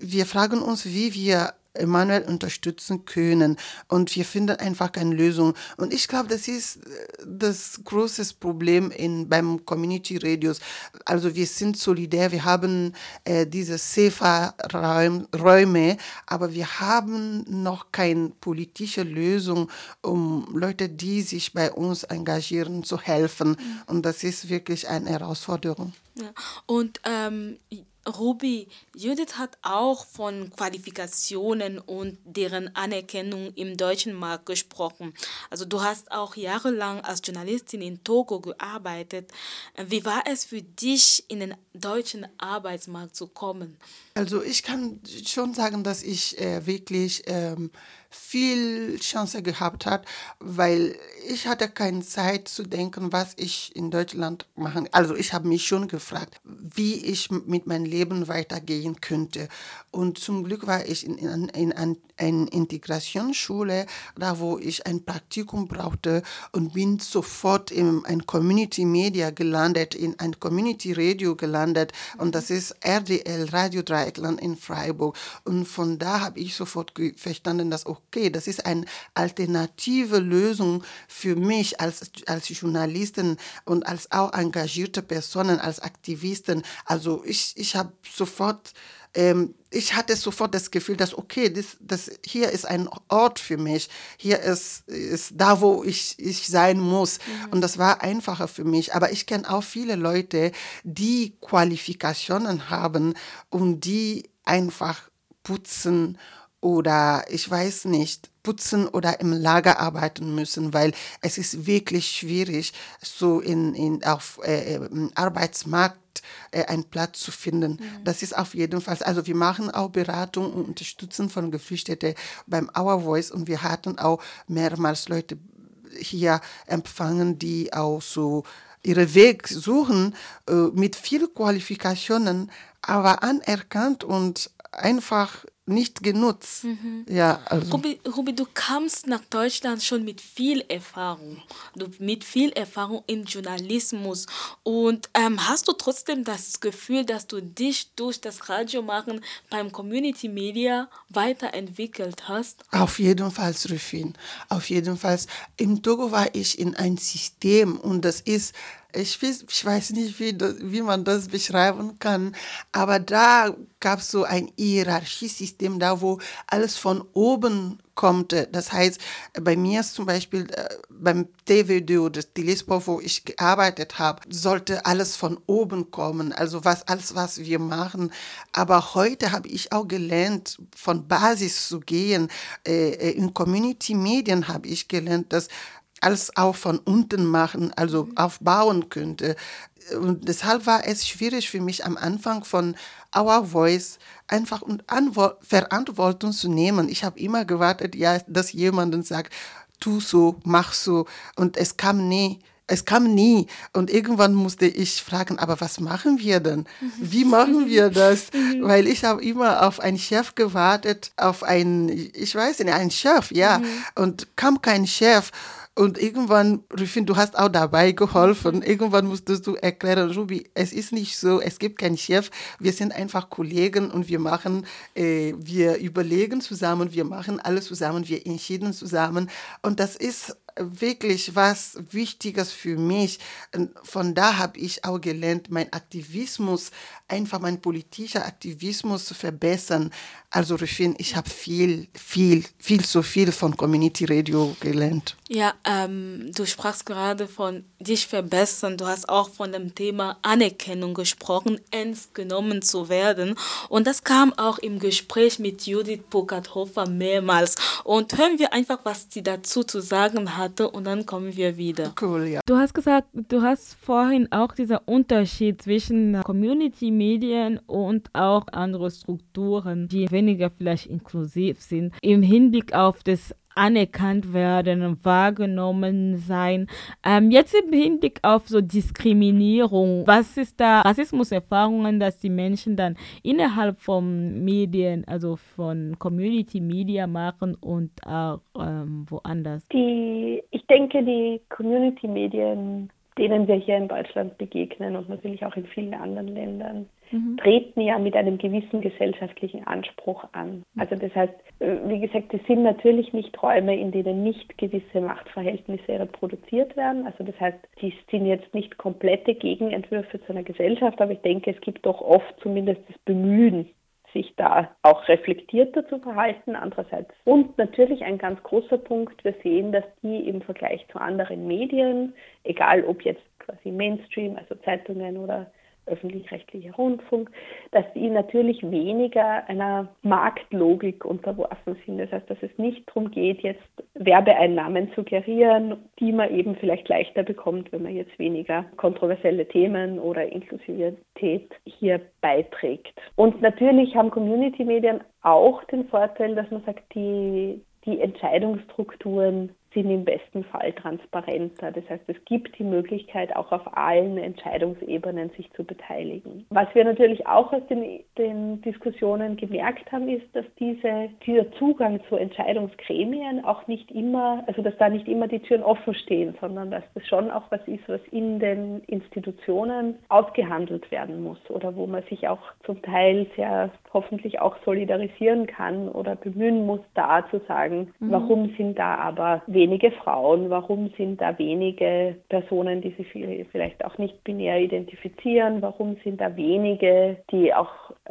wir fragen uns, wie wir Emanuel unterstützen können. Und wir finden einfach keine Lösung. Und ich glaube, das ist äh, das große Problem in, beim Community Radios. Also wir sind solidär, wir haben äh, diese SEFA-Räume, aber wir haben noch keine politische Lösung, um Leute, die sich bei uns engagieren, zu helfen. Mhm. Und das ist wirklich eine Herausforderung. Ja. Und ähm, Ruby, Judith hat auch von Qualifikationen und deren Anerkennung im deutschen Markt gesprochen. Also du hast auch jahrelang als Journalistin in Togo gearbeitet. Wie war es für dich, in den deutschen Arbeitsmarkt zu kommen? Also ich kann schon sagen, dass ich äh, wirklich ähm, viel Chance gehabt hat, weil ich hatte keine Zeit zu denken, was ich in Deutschland machen. Also ich habe mich schon gefragt, wie ich mit meinem Leben weitergehen könnte. Und zum Glück war ich in, in, in, in einer Integrationsschule, da wo ich ein Praktikum brauchte und bin sofort in ein Community Media gelandet, in ein Community Radio gelandet und das ist RDL Radio Dreieckland in Freiburg. Und von da habe ich sofort verstanden, dass okay, das ist eine alternative Lösung für mich als, als Journalistin und als auch engagierte Personen, als Aktivisten. Also ich, ich habe sofort ähm, ich hatte sofort das Gefühl, dass okay, das, das hier ist ein Ort für mich, hier ist, ist da, wo ich, ich sein muss. Mhm. Und das war einfacher für mich. Aber ich kenne auch viele Leute, die Qualifikationen haben und die einfach putzen oder ich weiß nicht, putzen oder im Lager arbeiten müssen, weil es ist wirklich schwierig, so in, in, auf äh, Arbeitsmarkt äh, einen Platz zu finden. Mhm. Das ist auf jeden Fall, also wir machen auch Beratung und Unterstützung von Geflüchteten beim Our Voice und wir hatten auch mehrmals Leute hier empfangen, die auch so ihren Weg suchen äh, mit viel Qualifikationen, aber anerkannt und einfach nicht genutzt. Mhm. Ja, also. Ruby, Ruby, du kamst nach Deutschland schon mit viel Erfahrung, du, mit viel Erfahrung im Journalismus. Und ähm, hast du trotzdem das Gefühl, dass du dich durch das Radiomachen beim Community Media weiterentwickelt hast? Auf jeden Fall, Rufin. Auf jeden Fall. Im Togo war ich in ein System und das ist ich ich weiß nicht, wie, wie man das beschreiben kann, aber da gab es so ein Hierarchiesystem, da wo alles von oben kommt. Das heißt, bei mir zum Beispiel äh, beim TVD das Telesport, wo ich gearbeitet habe, sollte alles von oben kommen. Also was alles, was wir machen. Aber heute habe ich auch gelernt, von Basis zu gehen. Äh, äh, in Community-Medien habe ich gelernt, dass alles auch von unten machen, also mhm. aufbauen könnte. Und deshalb war es schwierig für mich am Anfang von Our Voice einfach Verantwortung zu nehmen. Ich habe immer gewartet, ja, dass jemand sagt, tu so, mach so. Und es kam nie. Es kam nie. Und irgendwann musste ich fragen, aber was machen wir denn? Wie machen wir das? (laughs) Mhm. Weil ich habe immer auf einen Chef gewartet, auf einen, ich weiß nicht, einen Chef, ja. Mhm. Und kam kein Chef. Und irgendwann, Rufin, du hast auch dabei geholfen. Mhm. Irgendwann musstest du erklären, Ruby, es ist nicht so, es gibt keinen Chef. Wir sind einfach Kollegen und wir machen, äh, wir überlegen zusammen, wir machen alles zusammen, wir entschieden zusammen. Und das ist wirklich was Wichtiges für mich. Von da habe ich auch gelernt, mein Aktivismus, einfach mein politischer Aktivismus zu verbessern. Also Rufin, ich habe viel, viel, viel zu viel von Community Radio gelernt. Ja, ähm, du sprachst gerade von dich verbessern. Du hast auch von dem Thema Anerkennung gesprochen, ernst genommen zu werden. Und das kam auch im Gespräch mit Judith Pokathofer mehrmals. Und hören wir einfach, was sie dazu zu sagen hatte und dann kommen wir wieder. Cool, ja. Du hast gesagt, du hast vorhin auch dieser Unterschied zwischen Community-Medien und auch andere Strukturen, die weniger vielleicht inklusiv sind, im Hinblick auf das anerkannt werden und wahrgenommen sein. Ähm, jetzt im Hinblick auf so Diskriminierung, was ist da Rassismuserfahrungen, dass die Menschen dann innerhalb von Medien, also von Community Media machen und auch ähm, woanders? Die, ich denke, die Community Medien denen wir hier in Deutschland begegnen und natürlich auch in vielen anderen Ländern, mhm. treten ja mit einem gewissen gesellschaftlichen Anspruch an. Also das heißt, äh, wie gesagt, es sind natürlich nicht Räume, in denen nicht gewisse Machtverhältnisse reproduziert werden. Also das heißt, die sind jetzt nicht komplette Gegenentwürfe zu einer Gesellschaft, aber ich denke, es gibt doch oft zumindest das Bemühen, sich da auch reflektierter zu verhalten andererseits. Und natürlich ein ganz großer Punkt, wir sehen, dass die im Vergleich zu anderen Medien, egal ob jetzt quasi Mainstream, also Zeitungen oder öffentlich-rechtlicher Rundfunk, dass die natürlich weniger einer Marktlogik unterworfen sind. Das heißt, dass es nicht darum geht, jetzt Werbeeinnahmen zu gerieren, die man eben vielleicht leichter bekommt, wenn man jetzt weniger kontroversielle Themen oder Inklusivität hier beiträgt. Und natürlich haben Community-Medien auch den Vorteil, dass man sagt, die, die Entscheidungsstrukturen sind im besten Fall transparenter. Das heißt, es gibt die Möglichkeit, auch auf allen Entscheidungsebenen sich zu beteiligen. Was wir natürlich auch aus den, den Diskussionen gemerkt haben, ist, dass diese, dieser Zugang zu Entscheidungsgremien auch nicht immer, also dass da nicht immer die Türen offen stehen, sondern dass das schon auch was ist, was in den Institutionen ausgehandelt werden muss oder wo man sich auch zum Teil sehr hoffentlich auch solidarisieren kann oder bemühen muss, da zu sagen, mhm. warum sind da aber wenige Frauen, warum sind da wenige Personen, die sich vielleicht auch nicht binär identifizieren, warum sind da wenige, die auch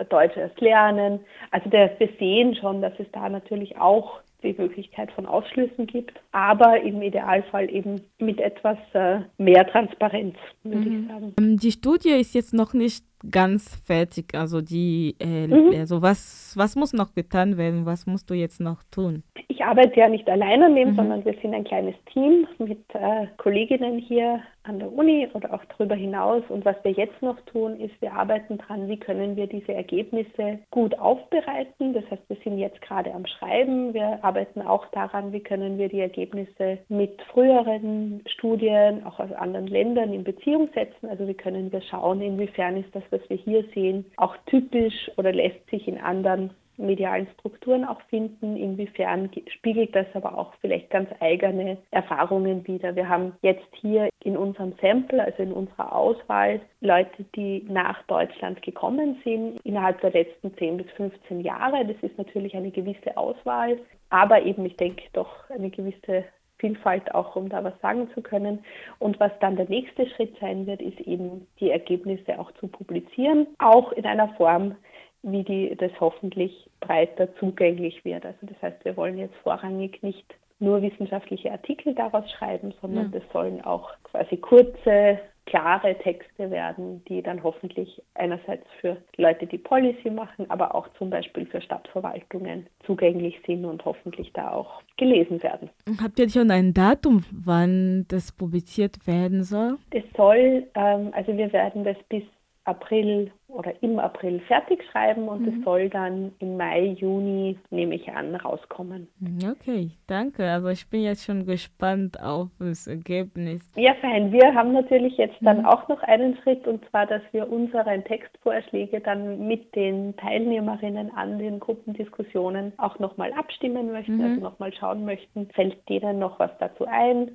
Deutsch erst lernen. Also wir sehen schon, dass es da natürlich auch die Möglichkeit von Ausschlüssen gibt, aber im Idealfall eben mit etwas äh, mehr Transparenz, würde mhm. ich sagen. Ähm, die Studie ist jetzt noch nicht ganz fertig. Also die, äh, mhm. also was, was muss noch getan werden? Was musst du jetzt noch tun? Ich arbeite ja nicht allein an dem, mhm. sondern wir sind ein kleines Team mit äh, Kolleginnen hier an der Uni oder auch darüber hinaus. Und was wir jetzt noch tun, ist, wir arbeiten dran, wie können wir diese Ergebnisse gut aufbereiten. Das heißt, wir sind jetzt gerade am Schreiben. Wir arbeiten auch daran, wie können wir die Ergebnisse mit früheren Studien, auch aus anderen Ländern in Beziehung setzen. Also wie können wir schauen, inwiefern ist das, was wir hier sehen, auch typisch oder lässt sich in anderen medialen Strukturen auch finden. Inwiefern spiegelt das aber auch vielleicht ganz eigene Erfahrungen wider. Wir haben jetzt hier in unserem Sample, also in unserer Auswahl, Leute, die nach Deutschland gekommen sind innerhalb der letzten 10 bis 15 Jahre. Das ist natürlich eine gewisse Auswahl, aber eben, ich denke, doch eine gewisse Vielfalt auch, um da was sagen zu können. Und was dann der nächste Schritt sein wird, ist eben die Ergebnisse auch zu publizieren, auch in einer Form, wie die, das hoffentlich breiter zugänglich wird. Also das heißt, wir wollen jetzt vorrangig nicht nur wissenschaftliche Artikel daraus schreiben, sondern ja. das sollen auch quasi kurze, klare Texte werden, die dann hoffentlich einerseits für Leute, die Policy machen, aber auch zum Beispiel für Stadtverwaltungen zugänglich sind und hoffentlich da auch gelesen werden. Habt ihr schon ein Datum, wann das publiziert werden soll? Es soll, ähm, also wir werden das bis April oder im April fertig schreiben und mhm. es soll dann im Mai, Juni, nehme ich an, rauskommen. Okay, danke. Also ich bin jetzt schon gespannt auf das Ergebnis. Ja, fein. Wir haben natürlich jetzt dann mhm. auch noch einen Schritt und zwar, dass wir unsere Textvorschläge dann mit den Teilnehmerinnen an den Gruppendiskussionen auch nochmal abstimmen möchten, mhm. also nochmal schauen möchten, fällt denen noch was dazu ein.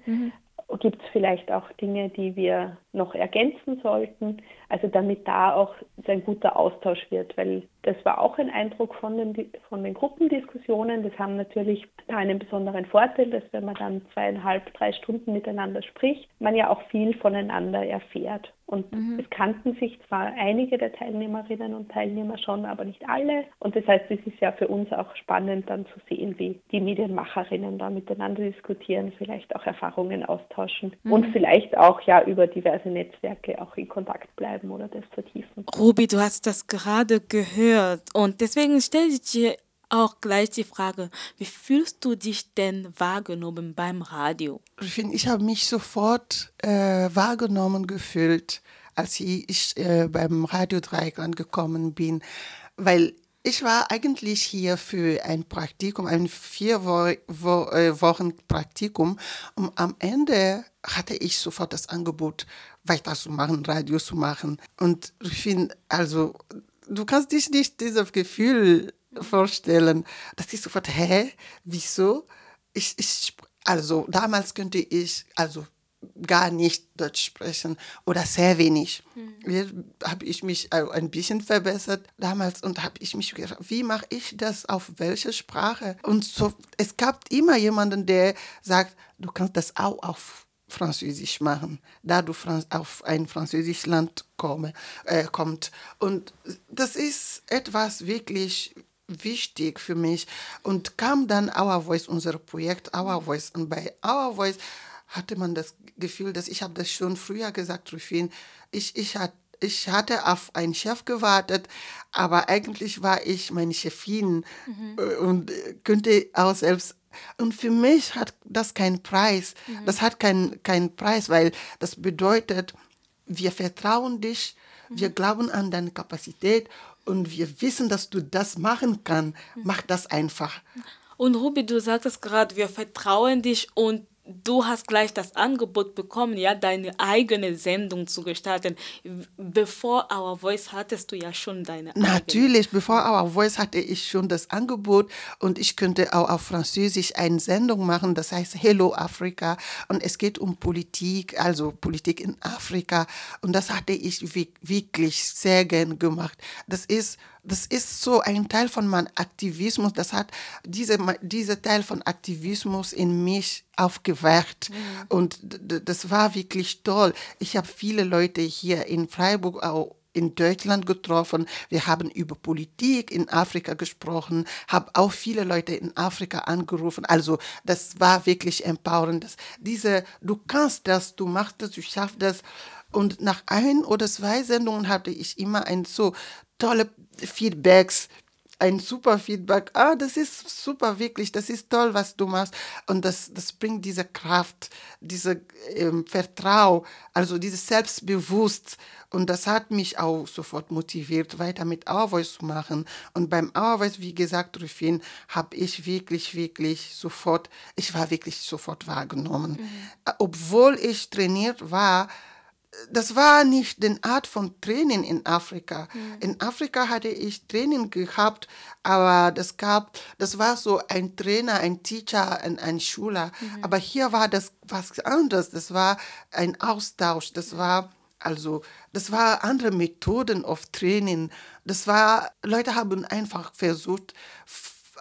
Gibt es vielleicht auch Dinge, die wir noch ergänzen sollten, also damit da auch ein guter Austausch wird, weil das war auch ein Eindruck von den, von den Gruppendiskussionen. Das haben natürlich da einen besonderen Vorteil, dass wenn man dann zweieinhalb, drei Stunden miteinander spricht, man ja auch viel voneinander erfährt. Und mhm. es kannten sich zwar einige der Teilnehmerinnen und Teilnehmer schon, aber nicht alle. Und das heißt, es ist ja für uns auch spannend dann zu sehen, wie die Medienmacherinnen da miteinander diskutieren, vielleicht auch Erfahrungen austauschen mhm. und vielleicht auch ja über diverse Netzwerke auch in Kontakt bleiben oder das vertiefen. Ruby, du hast das gerade gehört und deswegen stelle ich dir auch gleich die Frage, wie fühlst du dich denn wahrgenommen beim Radio? Ich ich habe mich sofort äh, wahrgenommen gefühlt, als ich äh, beim Radio Dreieckland gekommen bin, weil ich war eigentlich hier für ein Praktikum, ein vier äh, Wochen Praktikum und am Ende hatte ich sofort das Angebot, weiterzumachen, Radio zu machen. Und ich finde, also, du kannst dich nicht dieses Gefühl vorstellen, dass ich sofort, hä, wieso? Ich, ich, also damals könnte ich also gar nicht Deutsch sprechen oder sehr wenig. Mhm. habe ich mich ein bisschen verbessert damals und habe ich mich gefragt, wie mache ich das auf welche Sprache? Und so, es gab immer jemanden, der sagt, du kannst das auch auf Französisch machen, da du auf ein französisches Land komme, äh, kommt. Und das ist etwas wirklich wichtig für mich und kam dann Our Voice, unser Projekt Our Voice. Und bei Our Voice hatte man das Gefühl, dass ich habe das schon früher gesagt, Rufin, ich, ich, hat, ich hatte auf einen Chef gewartet, aber eigentlich war ich meine Chefin mhm. Äh, und könnte auch selbst und für mich hat das keinen Preis. Mhm. Das hat keinen keinen Preis, weil das bedeutet, wir vertrauen dich, mhm. wir glauben an deine Kapazität und wir wissen, dass du das machen kannst. Mach das einfach. Und Ruby, du sagtest gerade, wir vertrauen dich und du hast gleich das Angebot bekommen, ja, deine eigene Sendung zu gestalten. Bevor Our Voice hattest du ja schon deine Natürlich, bevor Our Voice hatte ich schon das Angebot und ich könnte auch auf Französisch eine Sendung machen, das heißt Hello Africa und es geht um Politik, also Politik in Afrika und das hatte ich wirklich sehr gern gemacht. Das ist das ist so ein Teil von meinem Aktivismus, das hat diese, dieser Teil von Aktivismus in mich aufgewacht. Mhm. Und das war wirklich toll. Ich habe viele Leute hier in Freiburg auch in Deutschland getroffen. Wir haben über Politik in Afrika gesprochen, habe auch viele Leute in Afrika angerufen. Also das war wirklich empowernd. diese, du kannst das, du machst das, du schaffst das. Und nach ein oder zwei Sendungen hatte ich immer ein so tolle Feedbacks, ein super Feedback. Ah, das ist super, wirklich, das ist toll, was du machst. Und das, das bringt diese Kraft, diese ähm, Vertrauen, also dieses Selbstbewusst. Und das hat mich auch sofort motiviert, weiter mit Voice zu machen. Und beim Our Voice, wie gesagt, Rufin, habe ich wirklich, wirklich sofort, ich war wirklich sofort wahrgenommen. Mhm. Obwohl ich trainiert war, das war nicht die Art von Training in Afrika. Mhm. In Afrika hatte ich Training gehabt, aber das gab, das war so ein Trainer, ein Teacher, ein, ein Schüler. Mhm. Aber hier war das was anderes. Das war ein Austausch. Das war also, das war andere Methoden of Training. Das war, Leute haben einfach versucht,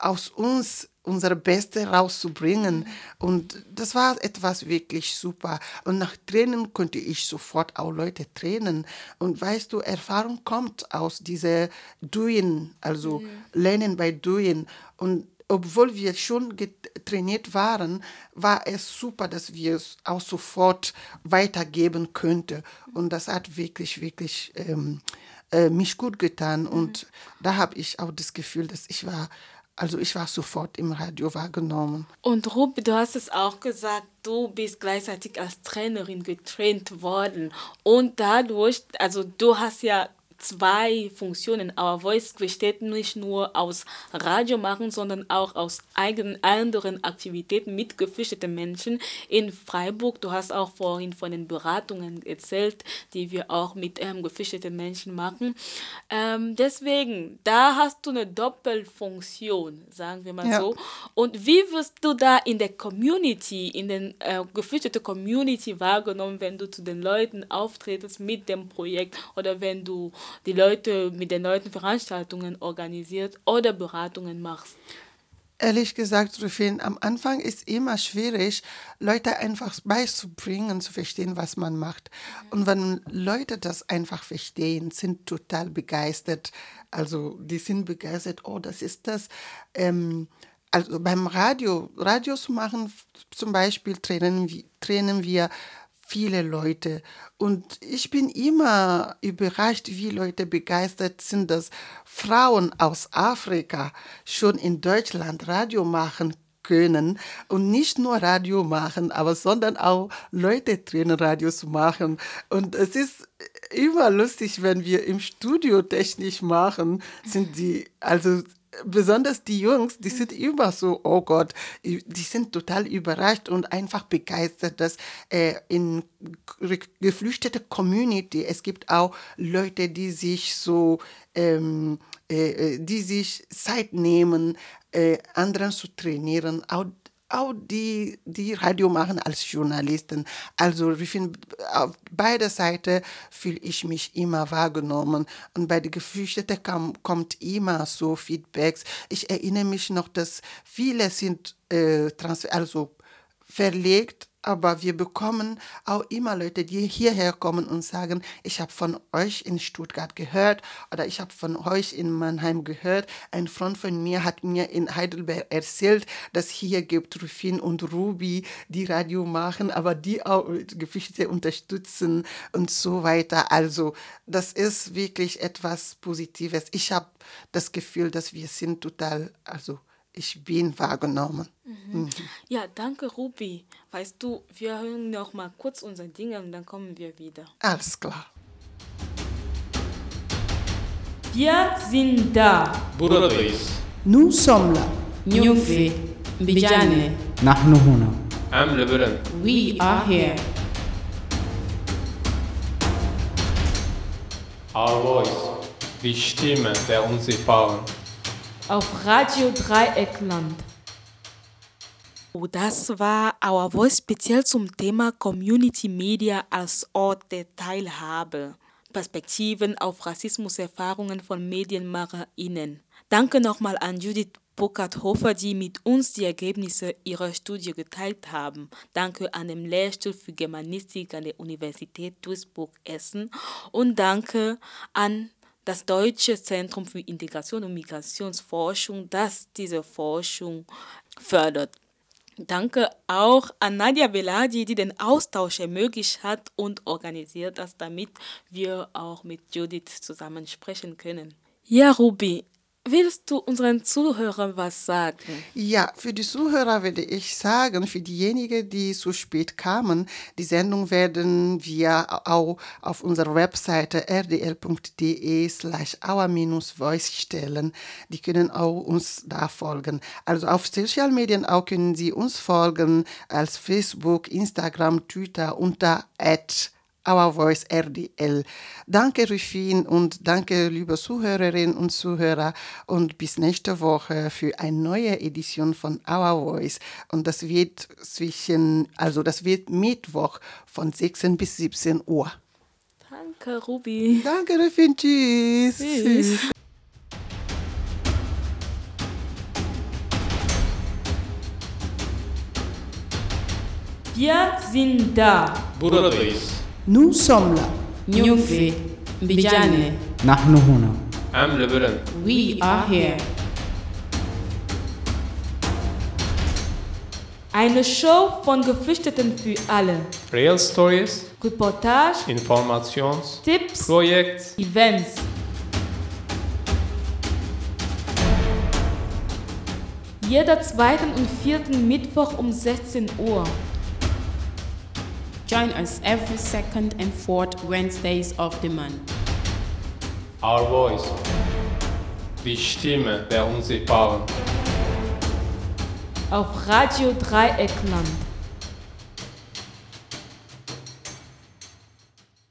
aus uns unsere Beste rauszubringen. Und das war etwas wirklich super. Und nach Tränen konnte ich sofort auch Leute tränen. Und weißt du, Erfahrung kommt aus dieser Doing, also mhm. Lernen bei Doing. Und obwohl wir schon trainiert waren, war es super, dass wir es auch sofort weitergeben könnten. Und das hat wirklich, wirklich ähm, äh, mich gut getan. Und mhm. da habe ich auch das Gefühl, dass ich war also ich war sofort im Radio wahrgenommen. Und Ruby, du hast es auch gesagt, du bist gleichzeitig als Trainerin getraint worden. Und dadurch, also du hast ja zwei Funktionen. Our Voice besteht nicht nur aus Radio machen, sondern auch aus eigenen anderen Aktivitäten mit geflüchteten Menschen in Freiburg. Du hast auch vorhin von den Beratungen erzählt, die wir auch mit ähm, geflüchteten Menschen machen. Ähm, deswegen, da hast du eine Doppelfunktion, sagen wir mal ja. so. Und wie wirst du da in der Community, in den äh, geflüchteten Community wahrgenommen, wenn du zu den Leuten auftretest mit dem Projekt oder wenn du die Leute mit den Leuten Veranstaltungen organisiert oder Beratungen machst? Ehrlich gesagt, Rufin, am Anfang ist immer schwierig, Leute einfach beizubringen, zu verstehen, was man macht. Und wenn Leute das einfach verstehen, sind total begeistert. Also die sind begeistert, oh, das ist das. Ähm, also beim Radio, Radio zu machen, zum Beispiel trainieren, trainieren wir viele Leute. Und ich bin immer überrascht, wie Leute begeistert sind, dass Frauen aus Afrika schon in Deutschland Radio machen können und nicht nur Radio machen, aber sondern auch Leute trainieren, Radio zu machen. Und es ist immer lustig, wenn wir im Studio technisch machen, sind die also besonders die Jungs, die sind immer so, oh Gott, die sind total überrascht und einfach begeistert, dass äh, in geflüchtete Community, es gibt auch Leute, die sich so, ähm, äh, äh die sich Zeit nehmen, äh, anderen zu trainieren, auch auch die, die Radio machen als Journalisten. Also ich finde, auf beider Seiten fühle ich mich immer wahrgenommen. Und bei den Geflüchteten kam, kommt immer so Feedbacks. Ich erinnere mich noch, dass viele sind äh, also verlegt aber wir bekommen auch immer Leute, die hierher kommen und sagen, ich habe von euch in Stuttgart gehört oder ich habe von euch in Mannheim gehört. Ein Freund von mir hat mir in Heidelberg erzählt, dass hier gibt Rufin und Ruby, die Radio machen, aber die auch Geflüchtete unterstützen und so weiter. Also das ist wirklich etwas Positives. Ich habe das Gefühl, dass wir sind total, also ich bin wahrgenommen. Mhm. Mhm. Ja, danke, Ruby. Weißt du, wir hören noch mal kurz unsere Dinge und dann kommen wir wieder. Alles klar. Wir sind da. Buradays. Nous sommes là. Nyumfi. Bijane. Nahnu huna. Am Lebanon. We are here. Our voice. Die Stimme der uns Unsichtbaren auf Radio Dreieckland. Oh, das war Our Voice speziell zum Thema Community Media als Ort der Teilhabe. Perspektiven auf Rassismuserfahrungen von MedienmacherInnen. Danke nochmal an Judith Burkhardt-Hofer, die mit uns die Ergebnisse ihrer Studie geteilt haben. Danke an den Lehrstuhl für Germanistik an der Universität Duisburg-Essen und danke an das Deutsche Zentrum für Integration und Migrationsforschung, das diese Forschung fördert. Danke auch an Nadia Beladi, die den Austausch ermöglicht hat und organisiert hat, damit wir auch mit Judith zusammen sprechen können. Ja, Ruby, Willst du unseren Zuhörern was sagen? Ja, für die Zuhörer würde ich sagen, für diejenigen, die zu spät kamen, die Sendung werden wir auch auf unserer Webseite rdl.de slash our-voice stellen. Die können auch uns da folgen. Also auf Social Medien auch können Sie uns folgen als Facebook, Instagram, Twitter unter at Our Voice RDL. Danke, Rufin, und danke, liebe Zuhörerinnen und Zuhörer. Und bis nächste Woche für eine neue Edition von Our Voice. Und das wird zwischen, also das wird Mittwoch von 16 bis 17 Uhr. Danke, Ruby. Danke, Rufin. Tschüss. Tschüss. Tschüss. Wir sind da. Buradayız. Nous sommes là. Nyumfe, Mbijane. Nahnu huna. Am Lebanon. We are here. Eine Show von Geflüchteten für alle. Real Stories, Reportage, Informations, Tipps, Projekt, Events. Jeder zweiten und vierten Mittwoch um 16 Uhr. Join us every second and fourth Wednesdays of the month. Our Voice. Die Stimme der Unsichtbaren. Auf Radio Dreieckland.